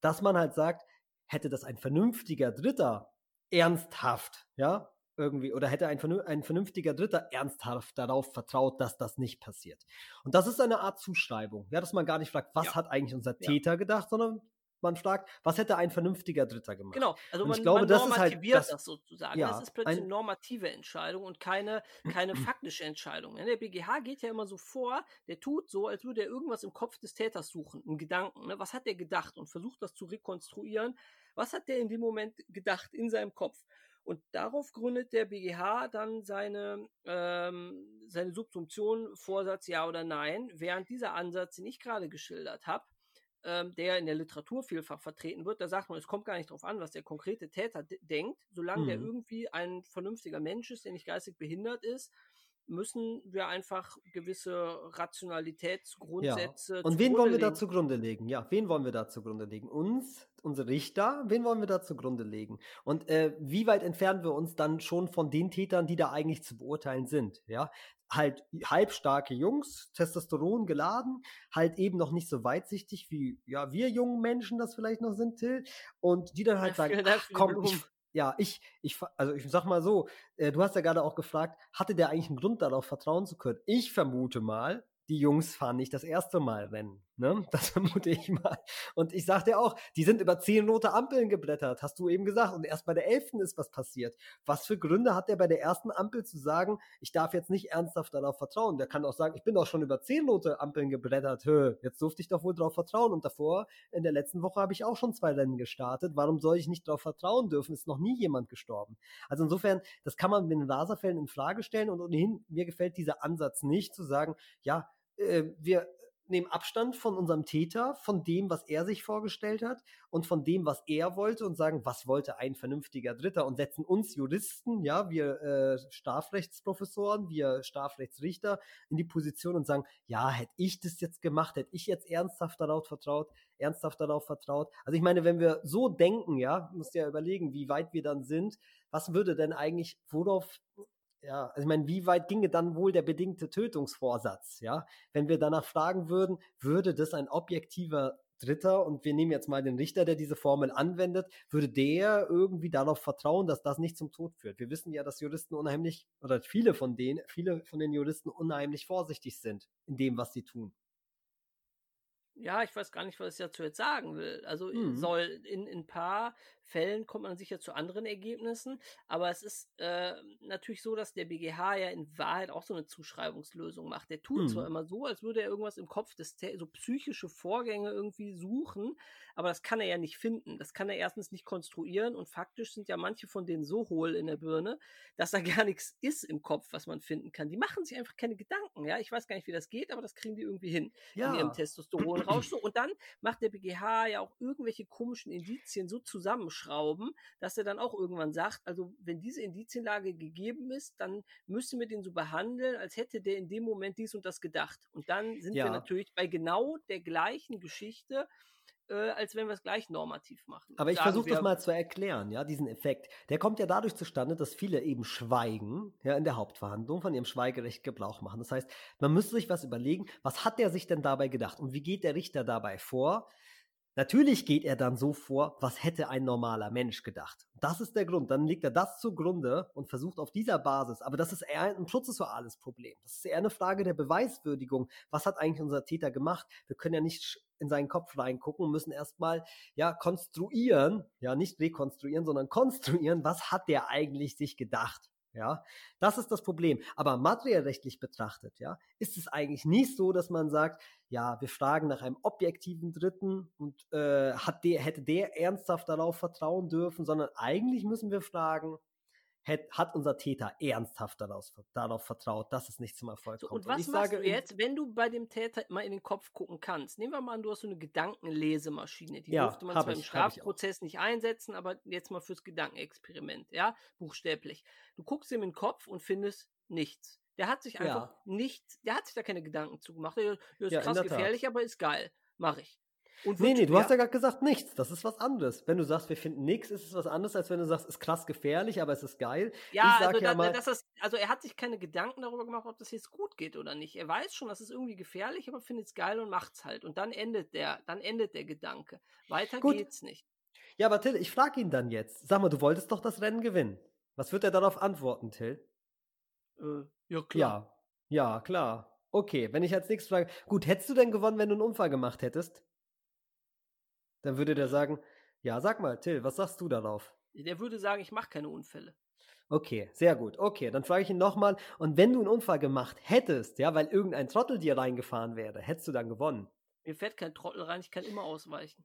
dass man halt sagt, hätte das ein vernünftiger Dritter ernsthaft, ja, irgendwie oder hätte ein, ein vernünftiger Dritter ernsthaft darauf vertraut, dass das nicht passiert. Und das ist eine Art Zuschreibung, ja, dass man gar nicht fragt, was ja. hat eigentlich unser Täter ja. gedacht, sondern man fragt, was hätte ein vernünftiger Dritter gemacht? Genau, also man, ich glaube, man das normativiert ist halt, das, das sozusagen. Ja, das ist plötzlich eine normative Entscheidung und keine, keine faktische Entscheidung. Der BGH geht ja immer so vor, der tut so, als würde er irgendwas im Kopf des Täters suchen, einen Gedanken. Ne? Was hat er gedacht und versucht das zu rekonstruieren. Was hat der in dem Moment gedacht in seinem Kopf? Und darauf gründet der BGH dann seine, ähm, seine Subsumption, Vorsatz ja oder nein, während dieser Ansatz, den ich gerade geschildert habe, ähm, der in der Literatur vielfach vertreten wird, da sagt man, es kommt gar nicht darauf an, was der konkrete Täter denkt, solange mhm. der irgendwie ein vernünftiger Mensch ist, der nicht geistig behindert ist, müssen wir einfach gewisse Rationalitätsgrundsätze. Ja. Und wen wollen wir da zugrunde legen? Ja, wen wollen wir da zugrunde legen? Uns, unsere Richter, wen wollen wir da zugrunde legen? Und äh, wie weit entfernen wir uns dann schon von den Tätern, die da eigentlich zu beurteilen sind? Ja, halt halbstarke Jungs, Testosteron geladen, halt eben noch nicht so weitsichtig wie ja wir jungen Menschen das vielleicht noch sind, Till, und die dann halt sagen, ach, komm, ich, ja, ich, ich, also ich sag mal so, äh, du hast ja gerade auch gefragt, hatte der eigentlich einen Grund darauf vertrauen zu können? Ich vermute mal, die Jungs fahren nicht das erste Mal Rennen. Ne? Das vermute ich mal. Und ich sagte auch, die sind über zehn rote Ampeln geblättert, hast du eben gesagt. Und erst bei der elften ist was passiert. Was für Gründe hat der bei der ersten Ampel zu sagen, ich darf jetzt nicht ernsthaft darauf vertrauen? Der kann auch sagen, ich bin doch schon über zehn rote Ampeln geblättert. Hö, jetzt durfte ich doch wohl darauf vertrauen. Und davor, in der letzten Woche, habe ich auch schon zwei Rennen gestartet. Warum soll ich nicht darauf vertrauen dürfen? Ist noch nie jemand gestorben. Also insofern, das kann man mit den Raserfällen in Frage stellen. Und ohnehin, mir gefällt dieser Ansatz nicht, zu sagen, ja, äh, wir nehmen Abstand von unserem Täter, von dem, was er sich vorgestellt hat und von dem, was er wollte und sagen, was wollte ein vernünftiger Dritter und setzen uns Juristen, ja, wir äh, Strafrechtsprofessoren, wir Strafrechtsrichter in die Position und sagen, ja, hätte ich das jetzt gemacht, hätte ich jetzt ernsthaft darauf vertraut, ernsthaft darauf vertraut. Also ich meine, wenn wir so denken, ja, musst du ja überlegen, wie weit wir dann sind, was würde denn eigentlich, worauf ja, also ich meine, wie weit ginge dann wohl der bedingte Tötungsvorsatz, ja? Wenn wir danach fragen würden, würde das ein objektiver Dritter und wir nehmen jetzt mal den Richter, der diese Formel anwendet, würde der irgendwie darauf vertrauen, dass das nicht zum Tod führt. Wir wissen ja, dass Juristen unheimlich, oder viele von denen, viele von den Juristen unheimlich vorsichtig sind in dem, was sie tun. Ja, ich weiß gar nicht, was ich dazu jetzt sagen will. Also mhm. soll in, in ein paar Fällen kommt man sicher zu anderen Ergebnissen, aber es ist äh, natürlich so, dass der BGH ja in Wahrheit auch so eine Zuschreibungslösung macht. Der tut mhm. zwar immer so, als würde er irgendwas im Kopf des so psychische Vorgänge irgendwie suchen, aber das kann er ja nicht finden. Das kann er erstens nicht konstruieren und faktisch sind ja manche von denen so hohl in der Birne, dass da gar nichts ist im Kopf, was man finden kann. Die machen sich einfach keine Gedanken. Ja, ich weiß gar nicht, wie das geht, aber das kriegen die irgendwie hin ja. in ihrem Testosteronrausch. und dann macht der BGH ja auch irgendwelche komischen Indizien so zusammenschrauben, dass er dann auch irgendwann sagt, also wenn diese Indizienlage gegeben ist, dann müssen wir den so behandeln, als hätte der in dem Moment dies und das gedacht. Und dann sind ja. wir natürlich bei genau der gleichen Geschichte äh, als wenn wir es gleich normativ machen. Aber ich versuche das mal zu erklären, ja, diesen Effekt. Der kommt ja dadurch zustande, dass viele eben schweigen, ja, in der Hauptverhandlung von ihrem Schweigerecht Gebrauch machen. Das heißt, man müsste sich was überlegen, was hat der sich denn dabei gedacht und wie geht der Richter dabei vor? Natürlich geht er dann so vor, was hätte ein normaler Mensch gedacht. Das ist der Grund. Dann legt er das zugrunde und versucht auf dieser Basis, aber das ist eher ein prozessuales Problem. Das ist eher eine Frage der Beweiswürdigung. Was hat eigentlich unser Täter gemacht? Wir können ja nicht in seinen Kopf reingucken und müssen erstmal ja konstruieren, ja nicht rekonstruieren, sondern konstruieren, was hat der eigentlich sich gedacht? Ja, das ist das Problem. Aber materiellrechtlich betrachtet, ja, ist es eigentlich nicht so, dass man sagt, ja, wir fragen nach einem objektiven Dritten und äh, hat der, hätte der ernsthaft darauf vertrauen dürfen, sondern eigentlich müssen wir fragen, hat, hat unser Täter ernsthaft darauf, darauf vertraut, dass es nicht zum Erfolg so, kommt. Und was und ich machst sage, du jetzt, wenn du bei dem Täter mal in den Kopf gucken kannst? Nehmen wir mal an, du hast so eine Gedankenlesemaschine. Die ja, durfte man zwar ich, im Strafprozess nicht einsetzen, aber jetzt mal fürs Gedankenexperiment, ja, buchstäblich. Du guckst ihm in den Kopf und findest nichts. Der hat sich einfach ja. nicht, der hat sich da keine Gedanken zugemacht. Der, der ist ja, krass gefährlich, aber ist geil. Mach ich. Und nee, nee, du ja. hast ja gerade gesagt nichts. Das ist was anderes. Wenn du sagst, wir finden nichts, ist es was anderes, als wenn du sagst, ist krass gefährlich, aber es ist geil. Ja, also, ja da, mal, das, also er hat sich keine Gedanken darüber gemacht, ob das jetzt gut geht oder nicht. Er weiß schon, das ist irgendwie gefährlich, aber findet es geil und macht's halt. Und dann endet der, dann endet der Gedanke. Weiter gut. geht's nicht. Ja, aber Till, ich frage ihn dann jetzt. Sag mal, du wolltest doch das Rennen gewinnen. Was wird er darauf antworten, Till? Äh, ja, klar. Ja, ja, klar. Okay, wenn ich als nächstes frage, gut, hättest du denn gewonnen, wenn du einen Unfall gemacht hättest? Dann würde der sagen, ja, sag mal, Till, was sagst du darauf? Der würde sagen, ich mache keine Unfälle. Okay, sehr gut. Okay, dann frage ich ihn nochmal. Und wenn du einen Unfall gemacht hättest, ja, weil irgendein Trottel dir reingefahren wäre, hättest du dann gewonnen? Mir fährt kein Trottel rein, ich kann immer ausweichen.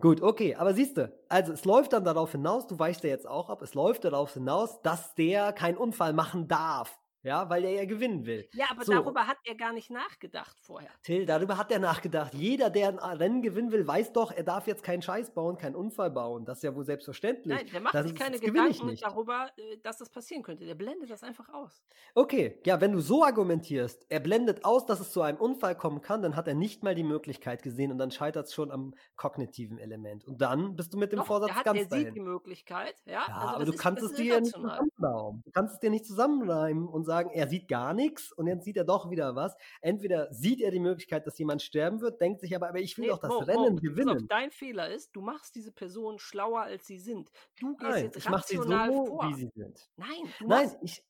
Gut, okay, aber siehst du, also es läuft dann darauf hinaus, du weichst ja jetzt auch ab, es läuft darauf hinaus, dass der keinen Unfall machen darf. Ja, weil er ja gewinnen will. Ja, aber so. darüber hat er gar nicht nachgedacht vorher. Till, darüber hat er nachgedacht. Jeder, der ein Rennen gewinnen will, weiß doch, er darf jetzt keinen Scheiß bauen, keinen Unfall bauen. Das ist ja wohl selbstverständlich. Nein, der macht das sich keine Gedanken darüber, äh, dass das passieren könnte. Der blendet das einfach aus. Okay, ja, wenn du so argumentierst, er blendet aus, dass es zu einem Unfall kommen kann, dann hat er nicht mal die Möglichkeit gesehen und dann scheitert es schon am kognitiven Element. Und dann bist du mit dem doch, Vorsatz hat, ganz er dahin. sieht die Möglichkeit, ja. ja also aber du ist, kannst es dir ja nicht zusammenreimen. Du kannst es dir nicht zusammenreimen und sagen, er sieht gar nichts und jetzt sieht er doch wieder was. Entweder sieht er die Möglichkeit, dass jemand sterben wird, denkt sich aber, aber ich will nee, doch das Mo, Rennen Mo, gewinnen. Auf, dein Fehler ist, du machst diese Person schlauer, als sie sind. Du gehst Nein, jetzt ich rational so, vor. wie sie sind. Nein, du Nein, ich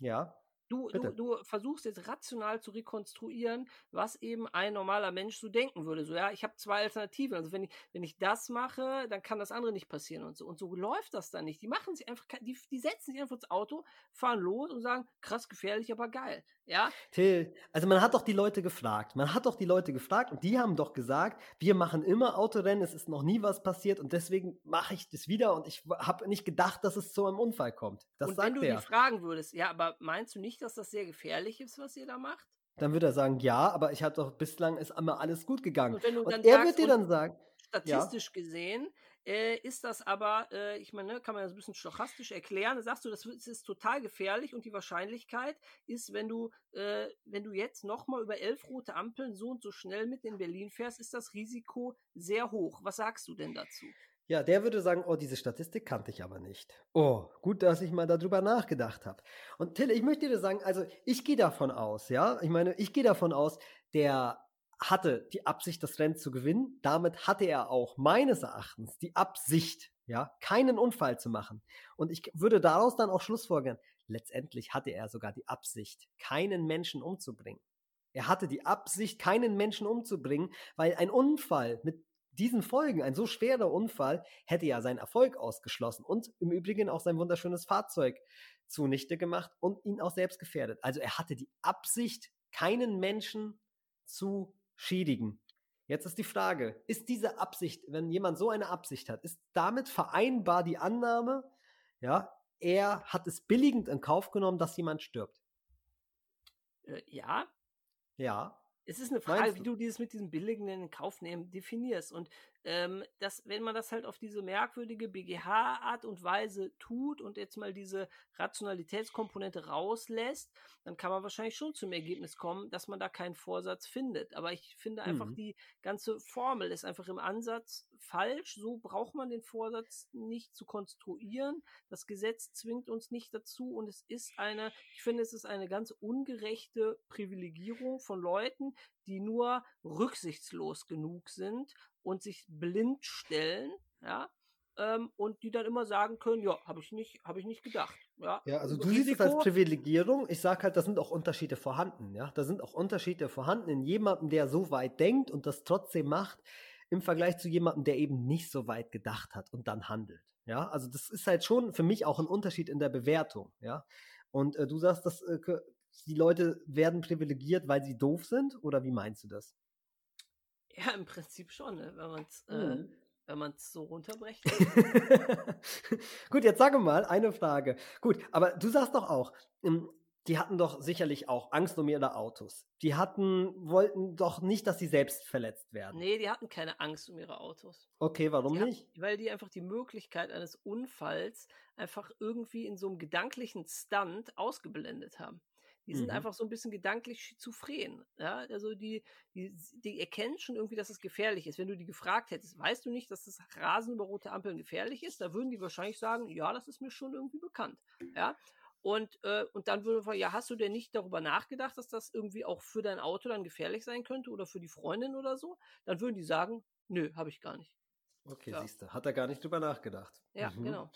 ja. Du, du, du, versuchst jetzt rational zu rekonstruieren, was eben ein normaler Mensch so denken würde. So, ja, ich habe zwei Alternativen. Also wenn ich, wenn ich das mache, dann kann das andere nicht passieren und so. Und so läuft das dann nicht. Die machen sich einfach, die, die setzen sich einfach ins Auto, fahren los und sagen, krass gefährlich, aber geil. Ja. Till, also man hat doch die Leute gefragt. Man hat doch die Leute gefragt und die haben doch gesagt, wir machen immer Autorennen, es ist noch nie was passiert und deswegen mache ich das wieder und ich habe nicht gedacht, dass es zu einem Unfall kommt. Das und sagt wenn du der. die fragen würdest, ja, aber meinst du nicht, dass das sehr gefährlich ist, was ihr da macht? Dann würde er sagen, ja, aber ich habe doch bislang ist immer alles gut gegangen. Und, und er sagst, wird dir dann sagen, statistisch ja. gesehen äh, ist das aber, äh, ich meine, ne, kann man das ein bisschen stochastisch erklären. Sagst du, das ist total gefährlich und die Wahrscheinlichkeit ist, wenn du, äh, wenn du jetzt nochmal über elf rote Ampeln so und so schnell mit in Berlin fährst, ist das Risiko sehr hoch. Was sagst du denn dazu? Ja, der würde sagen, oh, diese Statistik kannte ich aber nicht. Oh, gut, dass ich mal darüber nachgedacht habe. Und Till, ich möchte dir sagen, also ich gehe davon aus, ja, ich meine, ich gehe davon aus, der hatte die Absicht, das Rennen zu gewinnen. Damit hatte er auch meines Erachtens die Absicht, ja, keinen Unfall zu machen. Und ich würde daraus dann auch Schlussfolgern. Letztendlich hatte er sogar die Absicht, keinen Menschen umzubringen. Er hatte die Absicht, keinen Menschen umzubringen, weil ein Unfall mit diesen Folgen, ein so schwerer Unfall, hätte ja seinen Erfolg ausgeschlossen und im Übrigen auch sein wunderschönes Fahrzeug zunichte gemacht und ihn auch selbst gefährdet. Also er hatte die Absicht, keinen Menschen zu schädigen. Jetzt ist die Frage, ist diese Absicht, wenn jemand so eine Absicht hat, ist damit vereinbar die Annahme, ja, er hat es billigend in Kauf genommen, dass jemand stirbt? Äh, ja. Ja. Es ist eine Frage, wie du dieses mit diesem billigen in Kauf nehmen definierst. Und ähm, dass, wenn man das halt auf diese merkwürdige BGH-Art und Weise tut und jetzt mal diese Rationalitätskomponente rauslässt, dann kann man wahrscheinlich schon zum Ergebnis kommen, dass man da keinen Vorsatz findet. Aber ich finde einfach, mhm. die ganze Formel ist einfach im Ansatz falsch. So braucht man den Vorsatz nicht zu konstruieren. Das Gesetz zwingt uns nicht dazu und es ist eine, ich finde, es ist eine ganz ungerechte Privilegierung von Leuten, die nur rücksichtslos genug sind und sich blind stellen, ja, ähm, und die dann immer sagen können, ja, habe ich nicht, habe ich nicht gedacht. Ja, ja also du siehst es als Privilegierung. Ich sage halt, da sind auch Unterschiede vorhanden. Ja, da sind auch Unterschiede vorhanden in jemandem, der so weit denkt und das trotzdem macht, im Vergleich zu jemandem, der eben nicht so weit gedacht hat und dann handelt. Ja, also das ist halt schon für mich auch ein Unterschied in der Bewertung. Ja, und äh, du sagst, dass äh, die Leute werden privilegiert, weil sie doof sind, oder wie meinst du das? Ja, im Prinzip schon, ne? wenn man es äh, mhm. wenn so runterbrecht. Gut, jetzt sage mal eine Frage. Gut, aber du sagst doch auch, ähm, die hatten doch sicherlich auch Angst um ihre Autos. Die hatten, wollten doch nicht, dass sie selbst verletzt werden. Nee, die hatten keine Angst um ihre Autos. Okay, warum die nicht? Hatten, weil die einfach die Möglichkeit eines Unfalls einfach irgendwie in so einem gedanklichen Stand ausgeblendet haben. Die sind mhm. einfach so ein bisschen gedanklich schizophren. Ja, also die, die, die erkennen schon irgendwie, dass es gefährlich ist. Wenn du die gefragt hättest, weißt du nicht, dass das Rasen über rote Ampeln gefährlich ist? Da würden die wahrscheinlich sagen, ja, das ist mir schon irgendwie bekannt. Ja. Und, äh, und dann würde man, ja, hast du denn nicht darüber nachgedacht, dass das irgendwie auch für dein Auto dann gefährlich sein könnte oder für die Freundin oder so? Dann würden die sagen, nö, habe ich gar nicht. Okay, ja. siehst du, hat er gar nicht drüber nachgedacht. Ja, mhm. genau.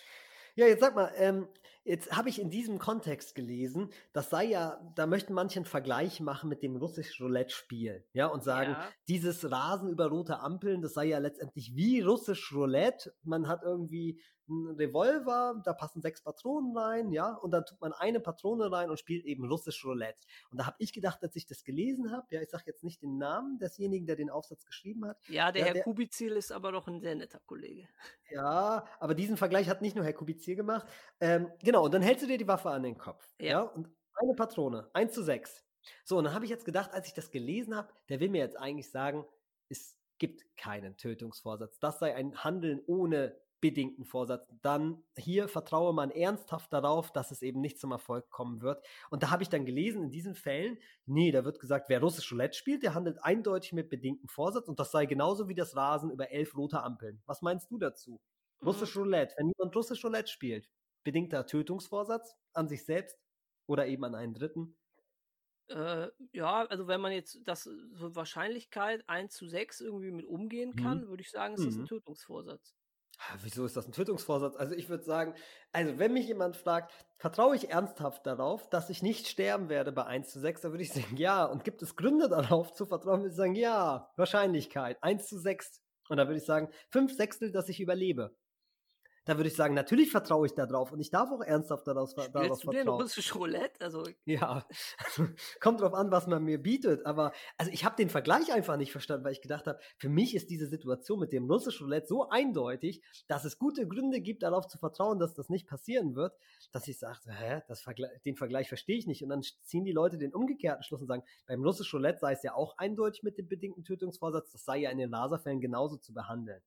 Ja, jetzt sag mal, ähm, jetzt habe ich in diesem Kontext gelesen, das sei ja, da möchten manche einen Vergleich machen mit dem russischen Roulette-Spiel, ja, und sagen, ja. dieses Rasen über rote Ampeln, das sei ja letztendlich wie russisch Roulette. Man hat irgendwie einen Revolver, da passen sechs Patronen rein, ja, und dann tut man eine Patrone rein und spielt eben russisch Roulette. Und da habe ich gedacht, als ich das gelesen habe, ja, ich sage jetzt nicht den Namen desjenigen, der den Aufsatz geschrieben hat. Ja, der ja, Herr der, Kubizil ist aber doch ein sehr netter Kollege. Ja, aber diesen Vergleich hat nicht nur Herr Kubizil gemacht. Ähm, genau, und dann hältst du dir die Waffe an den Kopf. Ja. ja und eine Patrone, eins zu sechs. So, und dann habe ich jetzt gedacht, als ich das gelesen habe, der will mir jetzt eigentlich sagen, es gibt keinen Tötungsvorsatz. Das sei ein Handeln ohne bedingten Vorsatz, dann hier vertraue man ernsthaft darauf, dass es eben nicht zum Erfolg kommen wird. Und da habe ich dann gelesen, in diesen Fällen, nee, da wird gesagt, wer russisch Roulette spielt, der handelt eindeutig mit bedingtem Vorsatz und das sei genauso wie das Rasen über elf rote Ampeln. Was meinst du dazu? Mhm. Russisch Roulette, wenn jemand russisch Roulette spielt, bedingter Tötungsvorsatz an sich selbst oder eben an einen Dritten? Äh, ja, also wenn man jetzt das so Wahrscheinlichkeit 1 zu 6 irgendwie mit umgehen kann, mhm. würde ich sagen, ist mhm. das ein Tötungsvorsatz. Wieso ist das ein Tötungsvorsatz? Also ich würde sagen, also wenn mich jemand fragt, vertraue ich ernsthaft darauf, dass ich nicht sterben werde bei 1 zu 6, dann würde ich sagen, ja. Und gibt es Gründe darauf zu vertrauen, würde ich sagen, ja, Wahrscheinlichkeit, 1 zu 6. Und dann würde ich sagen, 5 Sechstel, dass ich überlebe da würde ich sagen, natürlich vertraue ich da drauf und ich darf auch ernsthaft darauf, Spielst darauf du vertrauen. Du russisch Roulette? Also ja, kommt drauf an, was man mir bietet. Aber also ich habe den Vergleich einfach nicht verstanden, weil ich gedacht habe, für mich ist diese Situation mit dem russischen Roulette so eindeutig, dass es gute Gründe gibt, darauf zu vertrauen, dass das nicht passieren wird, dass ich sage, hä, das Vergle den Vergleich verstehe ich nicht. Und dann ziehen die Leute den umgekehrten Schluss und sagen, beim russischen Roulette sei es ja auch eindeutig mit dem bedingten Tötungsvorsatz, das sei ja in den Laserfällen genauso zu behandeln.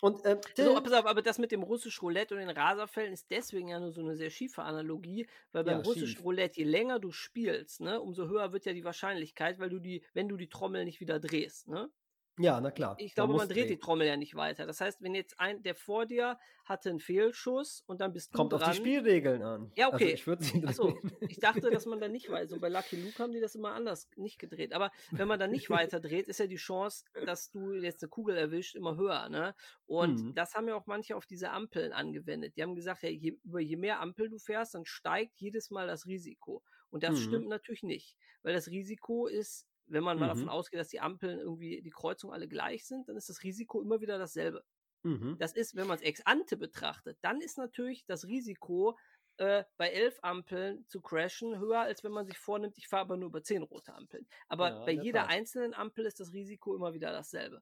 Und, äh, also, pass auf, aber das mit dem russischen Roulette und den Raserfällen ist deswegen ja nur so eine sehr schiefe Analogie, weil beim ja, russischen schief. Roulette, je länger du spielst, ne, umso höher wird ja die Wahrscheinlichkeit, weil du die, wenn du die Trommel nicht wieder drehst, ne? Ja, na klar. Ich glaube, man, man dreht drehen. die Trommel ja nicht weiter. Das heißt, wenn jetzt ein, der vor dir hatte einen Fehlschuss und dann bist du Kommt dran. auf die Spielregeln an. Ja, also okay. Also ich würde sie Achso, ich dachte, dass man da nicht weiß. Und bei Lucky Luke haben die das immer anders nicht gedreht. Aber wenn man dann nicht weiter dreht, ist ja die Chance, dass du jetzt eine Kugel erwischt, immer höher. Ne? Und mhm. das haben ja auch manche auf diese Ampeln angewendet. Die haben gesagt, ja, je, über je mehr Ampel du fährst, dann steigt jedes Mal das Risiko. Und das mhm. stimmt natürlich nicht, weil das Risiko ist wenn man mal davon mhm. ausgeht, dass die Ampeln irgendwie, die Kreuzungen alle gleich sind, dann ist das Risiko immer wieder dasselbe. Mhm. Das ist, wenn man es ex ante betrachtet, dann ist natürlich das Risiko, äh, bei elf Ampeln zu crashen höher, als wenn man sich vornimmt, ich fahre aber nur über zehn rote Ampeln. Aber ja, bei jeder Fall. einzelnen Ampel ist das Risiko immer wieder dasselbe.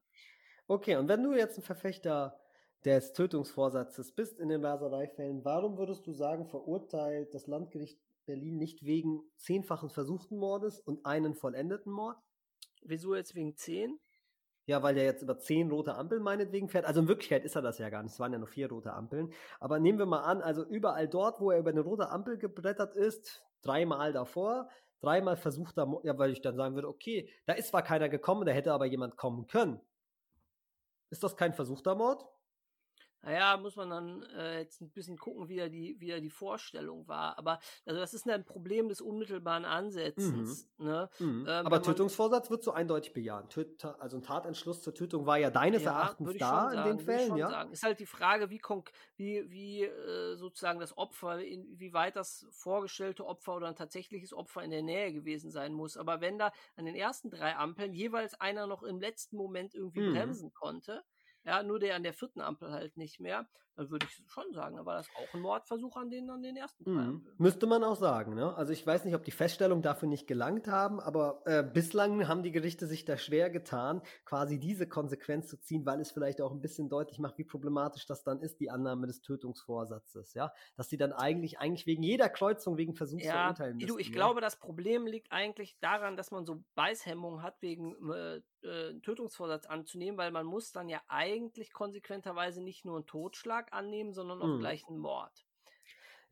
Okay, und wenn du jetzt ein Verfechter des Tötungsvorsatzes bist in den Rasereifällen, warum würdest du sagen, verurteilt das Landgericht Berlin nicht wegen zehnfachen versuchten Mordes und einen vollendeten Mord? Wieso jetzt wegen zehn? Ja, weil der jetzt über zehn rote Ampeln meinetwegen fährt. Also in Wirklichkeit ist er das ja gar nicht. Es waren ja nur vier rote Ampeln. Aber nehmen wir mal an, also überall dort, wo er über eine rote Ampel gebrettert ist, dreimal davor, dreimal versuchter Mord, ja, weil ich dann sagen würde, okay, da ist zwar keiner gekommen, da hätte aber jemand kommen können. Ist das kein versuchter Mord? Naja, muss man dann äh, jetzt ein bisschen gucken, wie da die, wie da die Vorstellung war. Aber also das ist ein Problem des unmittelbaren Ansetzens. Mhm. Ne? Mhm. Ähm, Aber Tötungsvorsatz wird so eindeutig bejahen. Töt also ein Tatentschluss zur Tötung war ja deines ja, Erachtens da in den Fällen, ja? Sagen. Ist halt die Frage, wie, wie, wie äh, sozusagen das Opfer, inwieweit das vorgestellte Opfer oder ein tatsächliches Opfer in der Nähe gewesen sein muss. Aber wenn da an den ersten drei Ampeln jeweils einer noch im letzten Moment irgendwie mhm. bremsen konnte, ja, nur der an der vierten Ampel halt nicht mehr, dann würde ich schon sagen, da war das auch ein Mordversuch an den, an den ersten mhm. Müsste man auch sagen, ne? Also ich weiß nicht, ob die Feststellung dafür nicht gelangt haben, aber äh, bislang haben die Gerichte sich da schwer getan, quasi diese Konsequenz zu ziehen, weil es vielleicht auch ein bisschen deutlich macht, wie problematisch das dann ist, die Annahme des Tötungsvorsatzes, ja? Dass sie dann eigentlich, eigentlich wegen jeder Kreuzung wegen Versuchs ja, verurteilen müssen. Du, ich ja? glaube, das Problem liegt eigentlich daran, dass man so Beißhemmung hat, wegen äh, äh, Tötungsvorsatz anzunehmen, weil man muss dann ja eigentlich konsequenterweise nicht nur einen Totschlag annehmen, sondern auch mhm. gleich einen Mord.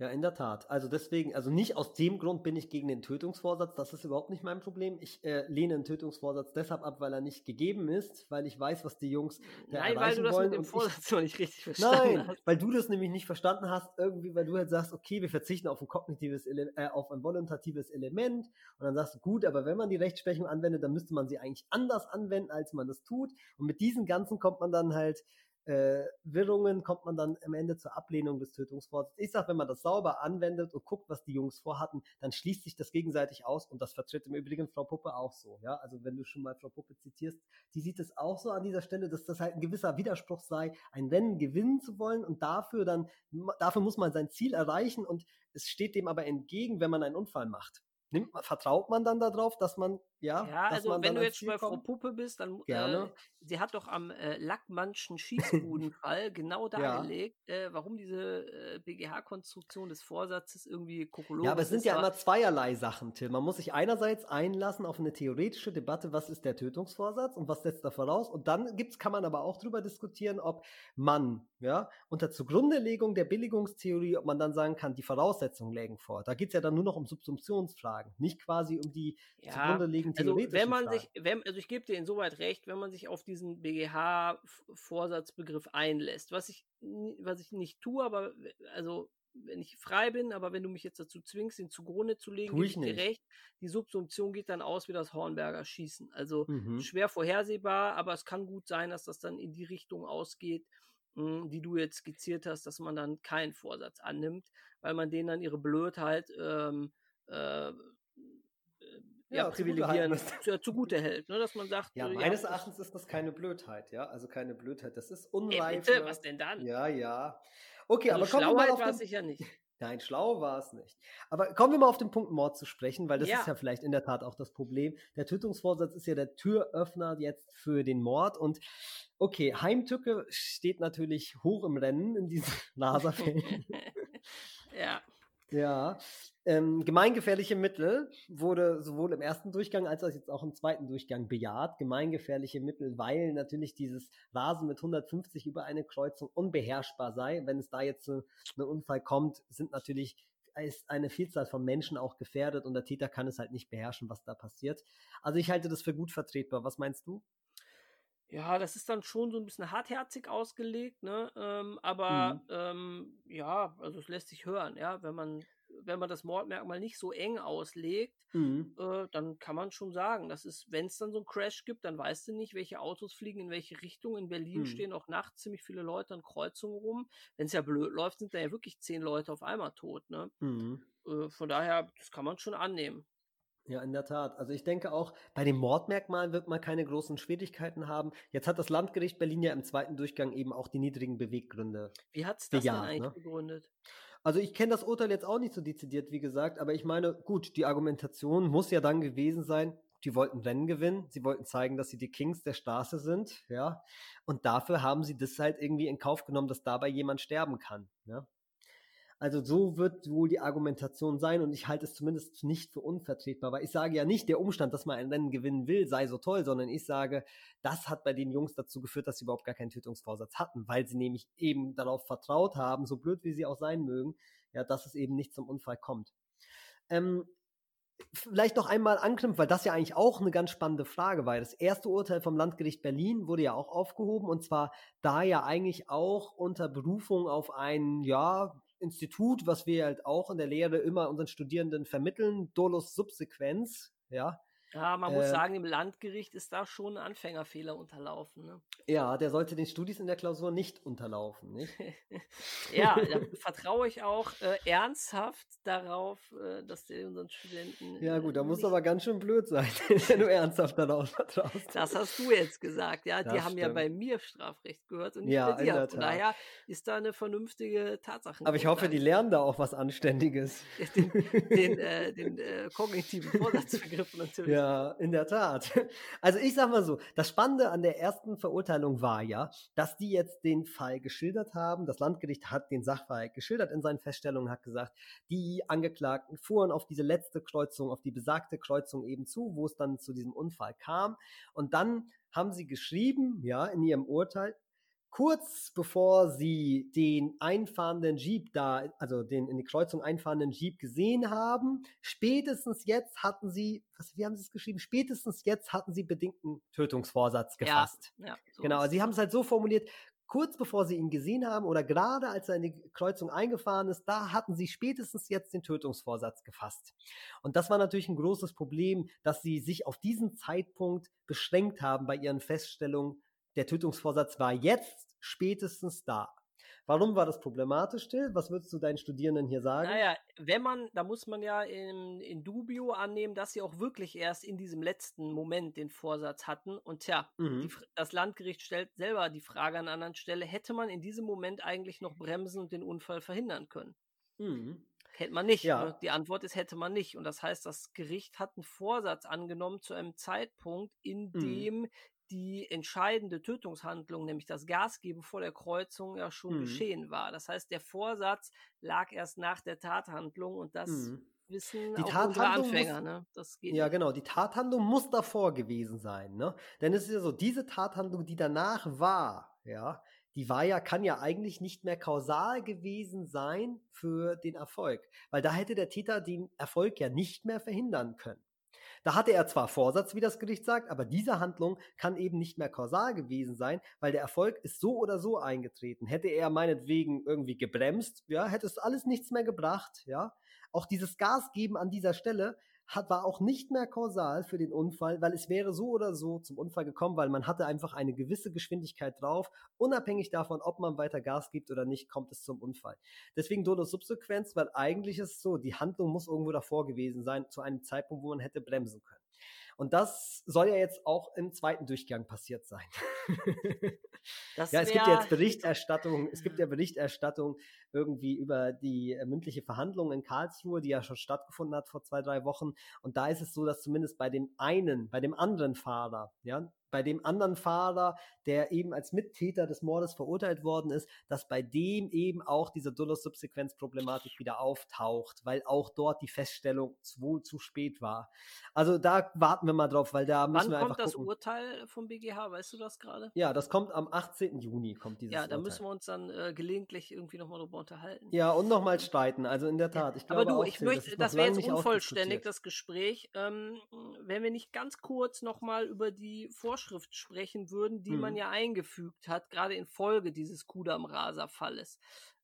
Ja, in der Tat. Also deswegen, also nicht aus dem Grund bin ich gegen den Tötungsvorsatz, das ist überhaupt nicht mein Problem. Ich äh, lehne den Tötungsvorsatz deshalb ab, weil er nicht gegeben ist, weil ich weiß, was die Jungs da Nein, weil du das mit dem Vorsatz ich, noch nicht richtig verstanden Nein, hast. weil du das nämlich nicht verstanden hast, irgendwie, weil du halt sagst, okay, wir verzichten auf ein kognitives, Ele äh, auf ein voluntatives Element und dann sagst du, gut, aber wenn man die Rechtsprechung anwendet, dann müsste man sie eigentlich anders anwenden, als man das tut und mit diesen Ganzen kommt man dann halt äh, Wirrungen kommt man dann am Ende zur Ablehnung des Tötungsvorsatzes. Ich sage, wenn man das sauber anwendet und guckt, was die Jungs vorhatten, dann schließt sich das gegenseitig aus und das vertritt im Übrigen Frau Puppe auch so. Ja, also wenn du schon mal Frau Puppe zitierst, die sieht es auch so an dieser Stelle, dass das halt ein gewisser Widerspruch sei, ein Rennen gewinnen zu wollen und dafür dann, dafür muss man sein Ziel erreichen und es steht dem aber entgegen, wenn man einen Unfall macht. Nimmt, vertraut man dann darauf, dass man, ja, ja also wenn du jetzt schon bei Frau Puppe bist, dann, Gerne. Äh, sie hat doch am äh, Lackmannschen Schießbudenfall genau dargelegt, ja. äh, warum diese äh, BGH-Konstruktion des Vorsatzes irgendwie kokolores Ja, aber es sind ja immer zweierlei Sachen, Till. Man muss sich einerseits einlassen auf eine theoretische Debatte, was ist der Tötungsvorsatz und was setzt da voraus und dann gibt's, kann man aber auch drüber diskutieren, ob man, ja, unter Zugrundelegung der Billigungstheorie, ob man dann sagen kann, die Voraussetzungen lägen vor. Da geht's ja dann nur noch um Subsumptionsfragen. Fragen, nicht quasi um die ja, zugrunde liegenden also wenn man sich, wenn, also ich gebe dir insoweit recht, wenn man sich auf diesen BGH-Vorsatzbegriff einlässt, was ich, was ich nicht tue, aber also wenn ich frei bin, aber wenn du mich jetzt dazu zwingst, ihn zugrunde zu legen, gebe ich dir recht. Die Subsumption geht dann aus wie das Hornberger Schießen. Also mhm. schwer vorhersehbar, aber es kann gut sein, dass das dann in die Richtung ausgeht, hm, die du jetzt skizziert hast, dass man dann keinen Vorsatz annimmt, weil man denen dann ihre Blödheit ähm, äh, äh, ja, privilegieren, zu, zugute hält, ne? dass man sagt, ja, meines ja, Erachtens ist das keine Blödheit, ja, also keine Blödheit, das ist unreif. Bitte, was denn dann? Ja, ja. Okay, also aber kommen wir mal auf war den... sicher nicht. Nein, schlau war es nicht. Aber kommen wir mal auf den Punkt Mord zu sprechen, weil das ja. ist ja vielleicht in der Tat auch das Problem. Der Tötungsvorsatz ist ja der Türöffner jetzt für den Mord und okay, Heimtücke steht natürlich hoch im Rennen in diesen NASA-Fällen. ja. Ja, ähm, gemeingefährliche Mittel wurde sowohl im ersten Durchgang als auch jetzt auch im zweiten Durchgang bejaht. Gemeingefährliche Mittel, weil natürlich dieses Rasen mit 150 über eine Kreuzung unbeherrschbar sei. Wenn es da jetzt zu einem Unfall kommt, sind natürlich ist eine Vielzahl von Menschen auch gefährdet und der Täter kann es halt nicht beherrschen, was da passiert. Also ich halte das für gut vertretbar. Was meinst du? Ja, das ist dann schon so ein bisschen hartherzig ausgelegt, ne? Ähm, aber mhm. ähm, ja, also es lässt sich hören, ja, wenn man wenn man das Mordmerkmal nicht so eng auslegt, mhm. äh, dann kann man schon sagen, das ist, wenn es dann so einen Crash gibt, dann weißt du nicht, welche Autos fliegen in welche Richtung. In Berlin mhm. stehen auch nachts ziemlich viele Leute an Kreuzungen rum. Wenn es ja blöd läuft, sind da ja wirklich zehn Leute auf einmal tot. Ne? Mhm. Äh, von daher, das kann man schon annehmen. Ja, in der Tat. Also ich denke auch, bei den Mordmerkmalen wird man keine großen Schwierigkeiten haben. Jetzt hat das Landgericht Berlin ja im zweiten Durchgang eben auch die niedrigen Beweggründe. Wie hat es das bejaht, denn eigentlich ne? begründet? Also ich kenne das Urteil jetzt auch nicht so dezidiert, wie gesagt, aber ich meine, gut, die Argumentation muss ja dann gewesen sein, die wollten Rennen gewinnen, sie wollten zeigen, dass sie die Kings der Straße sind, ja. Und dafür haben sie das halt irgendwie in Kauf genommen, dass dabei jemand sterben kann. Ja? Also so wird wohl die Argumentation sein und ich halte es zumindest nicht für unvertretbar, weil ich sage ja nicht, der Umstand, dass man ein Rennen gewinnen will, sei so toll, sondern ich sage, das hat bei den Jungs dazu geführt, dass sie überhaupt gar keinen Tötungsvorsatz hatten, weil sie nämlich eben darauf vertraut haben, so blöd wie sie auch sein mögen, ja, dass es eben nicht zum Unfall kommt. Ähm, vielleicht noch einmal anknüpfen, weil das ja eigentlich auch eine ganz spannende Frage war. Das erste Urteil vom Landgericht Berlin wurde ja auch aufgehoben und zwar da ja eigentlich auch unter Berufung auf ein, ja, Institut, was wir halt auch in der Lehre immer unseren Studierenden vermitteln, Dolus Subsequenz, ja, ja, man muss äh, sagen, im Landgericht ist da schon ein Anfängerfehler unterlaufen. Ne? Ja, der sollte den Studis in der Klausur nicht unterlaufen. Nicht? ja, da vertraue ich auch äh, ernsthaft darauf, äh, dass der unseren Studenten. Ja, gut, da muss aber ganz schön blöd sein, wenn du ernsthaft darauf vertraust. Das hast du jetzt gesagt, ja. Das die haben ja bei mir Strafrecht gehört und nicht ja, bei dir. Von daher ist da eine vernünftige Tatsache. Aber ich hoffe, die lernen da auch was Anständiges. Den, den, äh, den äh, kognitiven Vorsatzbegriff natürlich. Ja. Ja, in der Tat. Also ich sag mal so, das Spannende an der ersten Verurteilung war ja, dass die jetzt den Fall geschildert haben. Das Landgericht hat den Sachverhalt geschildert in seinen Feststellungen, hat gesagt, die Angeklagten fuhren auf diese letzte Kreuzung, auf die besagte Kreuzung eben zu, wo es dann zu diesem Unfall kam. Und dann haben sie geschrieben, ja, in ihrem Urteil, kurz bevor sie den einfahrenden Jeep da, also den in die Kreuzung einfahrenden Jeep gesehen haben, spätestens jetzt hatten sie, was, wie haben sie es geschrieben? Spätestens jetzt hatten sie bedingten Tötungsvorsatz gefasst. Ja, ja, so genau, sie haben es halt so formuliert, kurz bevor sie ihn gesehen haben oder gerade als er in die Kreuzung eingefahren ist, da hatten sie spätestens jetzt den Tötungsvorsatz gefasst. Und das war natürlich ein großes Problem, dass sie sich auf diesen Zeitpunkt beschränkt haben bei ihren Feststellungen der Tötungsvorsatz war jetzt spätestens da. Warum war das problematisch, Till? Was würdest du deinen Studierenden hier sagen? Naja, wenn man, da muss man ja in, in Dubio annehmen, dass sie auch wirklich erst in diesem letzten Moment den Vorsatz hatten. Und tja, mhm. die, das Landgericht stellt selber die Frage an anderen Stelle, hätte man in diesem Moment eigentlich noch bremsen und den Unfall verhindern können? Mhm. Hätte man nicht. Ja. Ne? Die Antwort ist, hätte man nicht. Und das heißt, das Gericht hat einen Vorsatz angenommen zu einem Zeitpunkt, in mhm. dem mhm die entscheidende Tötungshandlung, nämlich das Gasgeben vor der Kreuzung, ja schon mhm. geschehen war. Das heißt, der Vorsatz lag erst nach der Tathandlung und das mhm. wissen die auch unsere Anfänger. Muss, ne? das geht ja, nicht. genau. Die Tathandlung muss davor gewesen sein. Ne? Denn es ist ja so, diese Tathandlung, die danach war, ja, die war ja, kann ja eigentlich nicht mehr kausal gewesen sein für den Erfolg. Weil da hätte der Täter den Erfolg ja nicht mehr verhindern können. Da hatte er zwar Vorsatz, wie das Gericht sagt, aber diese Handlung kann eben nicht mehr kausal gewesen sein, weil der Erfolg ist so oder so eingetreten. Hätte er meinetwegen irgendwie gebremst, ja, hätte es alles nichts mehr gebracht, ja. Auch dieses Gas geben an dieser Stelle hat, war auch nicht mehr kausal für den Unfall, weil es wäre so oder so zum Unfall gekommen, weil man hatte einfach eine gewisse Geschwindigkeit drauf. Unabhängig davon, ob man weiter Gas gibt oder nicht, kommt es zum Unfall. Deswegen Dolus Subsequenz, weil eigentlich ist es so, die Handlung muss irgendwo davor gewesen sein, zu einem Zeitpunkt, wo man hätte bremsen können. Und das soll ja jetzt auch im zweiten Durchgang passiert sein. ja, es gibt ja jetzt Berichterstattung, es gibt ja Berichterstattung irgendwie über die äh, mündliche Verhandlung in Karlsruhe, die ja schon stattgefunden hat vor zwei, drei Wochen. Und da ist es so, dass zumindest bei dem einen, bei dem anderen Fahrer, ja, bei dem anderen Fahrer, der eben als Mittäter des Mordes verurteilt worden ist, dass bei dem eben auch diese Dullos-Subsequenz-Problematik wieder auftaucht, weil auch dort die Feststellung wohl zu spät war. Also da warten wir mal drauf, weil da müssen Wann wir einfach kommt das gucken. Urteil vom BGH? Weißt du das gerade? Ja, das kommt am 18. Juni, kommt dieses Ja, da Urteil. müssen wir uns dann äh, gelegentlich irgendwie nochmal drüber unterhalten. Ja, und nochmal streiten, also in der Tat. Ich glaube Aber du, auch, ich möchte, das, das wäre jetzt unvollständig, das Gespräch, ähm, wenn wir nicht ganz kurz nochmal über die Vorstellung Vorschrift sprechen würden, die mhm. man ja eingefügt hat, gerade infolge dieses Kudam-Rasa-Falles.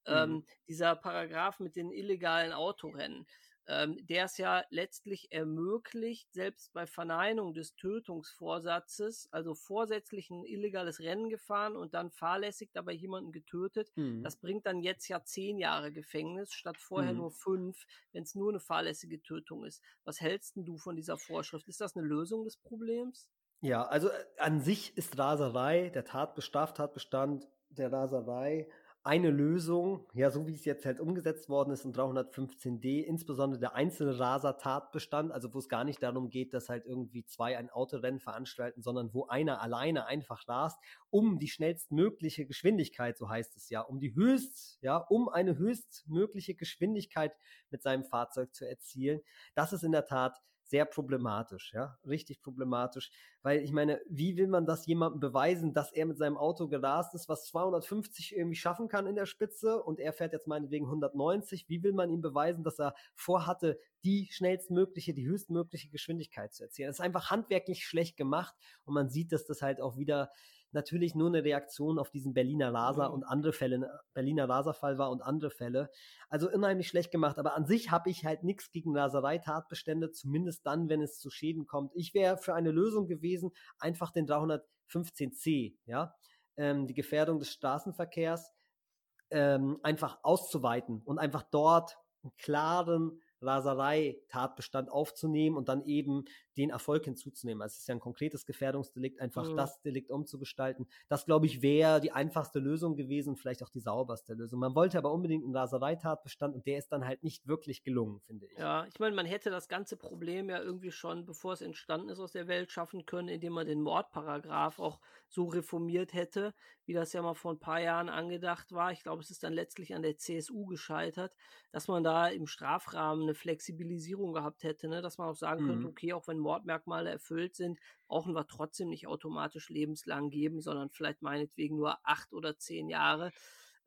Mhm. Ähm, dieser Paragraph mit den illegalen Autorennen ähm, der es ja letztlich ermöglicht, selbst bei Verneinung des Tötungsvorsatzes, also vorsätzlich ein illegales Rennen gefahren und dann fahrlässig dabei jemanden getötet, mhm. das bringt dann jetzt ja zehn Jahre Gefängnis statt vorher mhm. nur fünf, wenn es nur eine fahrlässige Tötung ist. Was hältst du von dieser Vorschrift? Ist das eine Lösung des Problems? Ja, also äh, an sich ist Raserei, der Tatbestand, Tatbestand der Raserei eine Lösung, ja, so wie es jetzt halt umgesetzt worden ist in 315d, insbesondere der einzelne Raser-Tatbestand, also wo es gar nicht darum geht, dass halt irgendwie zwei ein Autorennen veranstalten, sondern wo einer alleine einfach rast, um die schnellstmögliche Geschwindigkeit, so heißt es ja, um die höchst, ja, um eine höchstmögliche Geschwindigkeit mit seinem Fahrzeug zu erzielen. Das ist in der Tat sehr problematisch, ja, richtig problematisch, weil ich meine, wie will man das jemandem beweisen, dass er mit seinem Auto gerast ist, was 250 irgendwie schaffen kann in der Spitze und er fährt jetzt meinetwegen 190, wie will man ihm beweisen, dass er vorhatte, die schnellstmögliche, die höchstmögliche Geschwindigkeit zu erzielen? Das ist einfach handwerklich schlecht gemacht und man sieht, dass das halt auch wieder natürlich nur eine Reaktion auf diesen Berliner Laser mhm. und andere Fälle, ne, Berliner Laserfall war und andere Fälle. Also unheimlich schlecht gemacht. Aber an sich habe ich halt nichts gegen Raserei-Tatbestände, zumindest dann, wenn es zu Schäden kommt. Ich wäre für eine Lösung gewesen, einfach den 315c, ja, ähm, die Gefährdung des Straßenverkehrs ähm, einfach auszuweiten und einfach dort einen klaren Raserei-Tatbestand aufzunehmen und dann eben den Erfolg hinzuzunehmen. Also es ist ja ein konkretes Gefährdungsdelikt, einfach mhm. das Delikt umzugestalten. Das, glaube ich, wäre die einfachste Lösung gewesen, vielleicht auch die sauberste Lösung. Man wollte aber unbedingt einen Rasereitatbestand und der ist dann halt nicht wirklich gelungen, finde ich. Ja, ich meine, man hätte das ganze Problem ja irgendwie schon, bevor es entstanden ist, aus der Welt schaffen können, indem man den Mordparagraph auch so reformiert hätte, wie das ja mal vor ein paar Jahren angedacht war. Ich glaube, es ist dann letztlich an der CSU gescheitert, dass man da im Strafrahmen eine Flexibilisierung gehabt hätte, ne? dass man auch sagen mhm. könnte, okay, auch wenn Mordmerkmale erfüllt sind, brauchen wir trotzdem nicht automatisch lebenslang geben, sondern vielleicht meinetwegen nur acht oder zehn Jahre.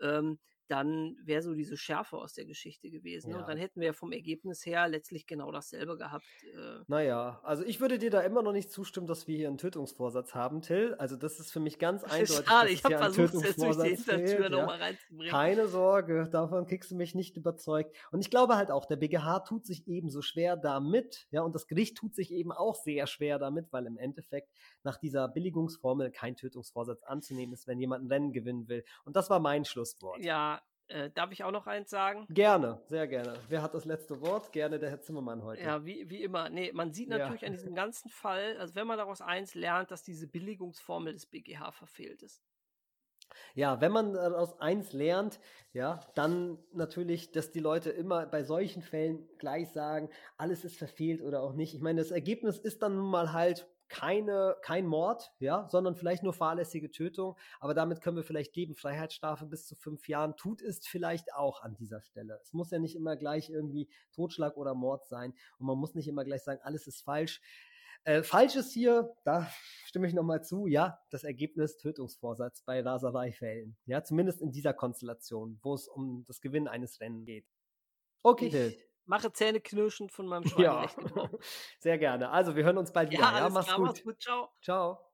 Ähm, dann wäre so diese Schärfe aus der Geschichte gewesen. Ja. Und dann hätten wir vom Ergebnis her letztlich genau dasselbe gehabt. Äh. Naja, also ich würde dir da immer noch nicht zustimmen, dass wir hier einen Tötungsvorsatz haben, Till. Also das ist für mich ganz das eindeutig. Schade, ich habe versucht, es durch die Hintertür ja. nochmal reinzubringen. Keine Sorge, davon kriegst du mich nicht überzeugt. Und ich glaube halt auch, der BGH tut sich ebenso schwer damit, ja, und das Gericht tut sich eben auch sehr schwer damit, weil im Endeffekt nach dieser Billigungsformel kein Tötungsvorsatz anzunehmen ist, wenn jemand ein Rennen gewinnen will. Und das war mein Schlusswort. Ja, äh, darf ich auch noch eins sagen? Gerne, sehr gerne. Wer hat das letzte Wort? Gerne der Herr Zimmermann heute. Ja, wie, wie immer. Nee, man sieht natürlich ja. an diesem ganzen Fall, also wenn man daraus eins lernt, dass diese Billigungsformel des BGH verfehlt ist. Ja, wenn man daraus eins lernt, ja, dann natürlich, dass die Leute immer bei solchen Fällen gleich sagen, alles ist verfehlt oder auch nicht. Ich meine, das Ergebnis ist dann nun mal halt, keine, kein Mord, ja, sondern vielleicht nur fahrlässige Tötung. Aber damit können wir vielleicht geben, Freiheitsstrafe bis zu fünf Jahren. Tut ist vielleicht auch an dieser Stelle. Es muss ja nicht immer gleich irgendwie Totschlag oder Mord sein. Und man muss nicht immer gleich sagen, alles ist falsch. Äh, falsch ist hier, da stimme ich nochmal zu, ja, das Ergebnis Tötungsvorsatz bei Rasereifällen. Ja, zumindest in dieser Konstellation, wo es um das Gewinnen eines Rennens geht. Okay. Ich, mache Zähneknirschen von meinem Schwein. Ja, sehr gerne. Also, wir hören uns bald wieder. Ja, ja mach's, gut. mach's gut. Ciao. Ciao.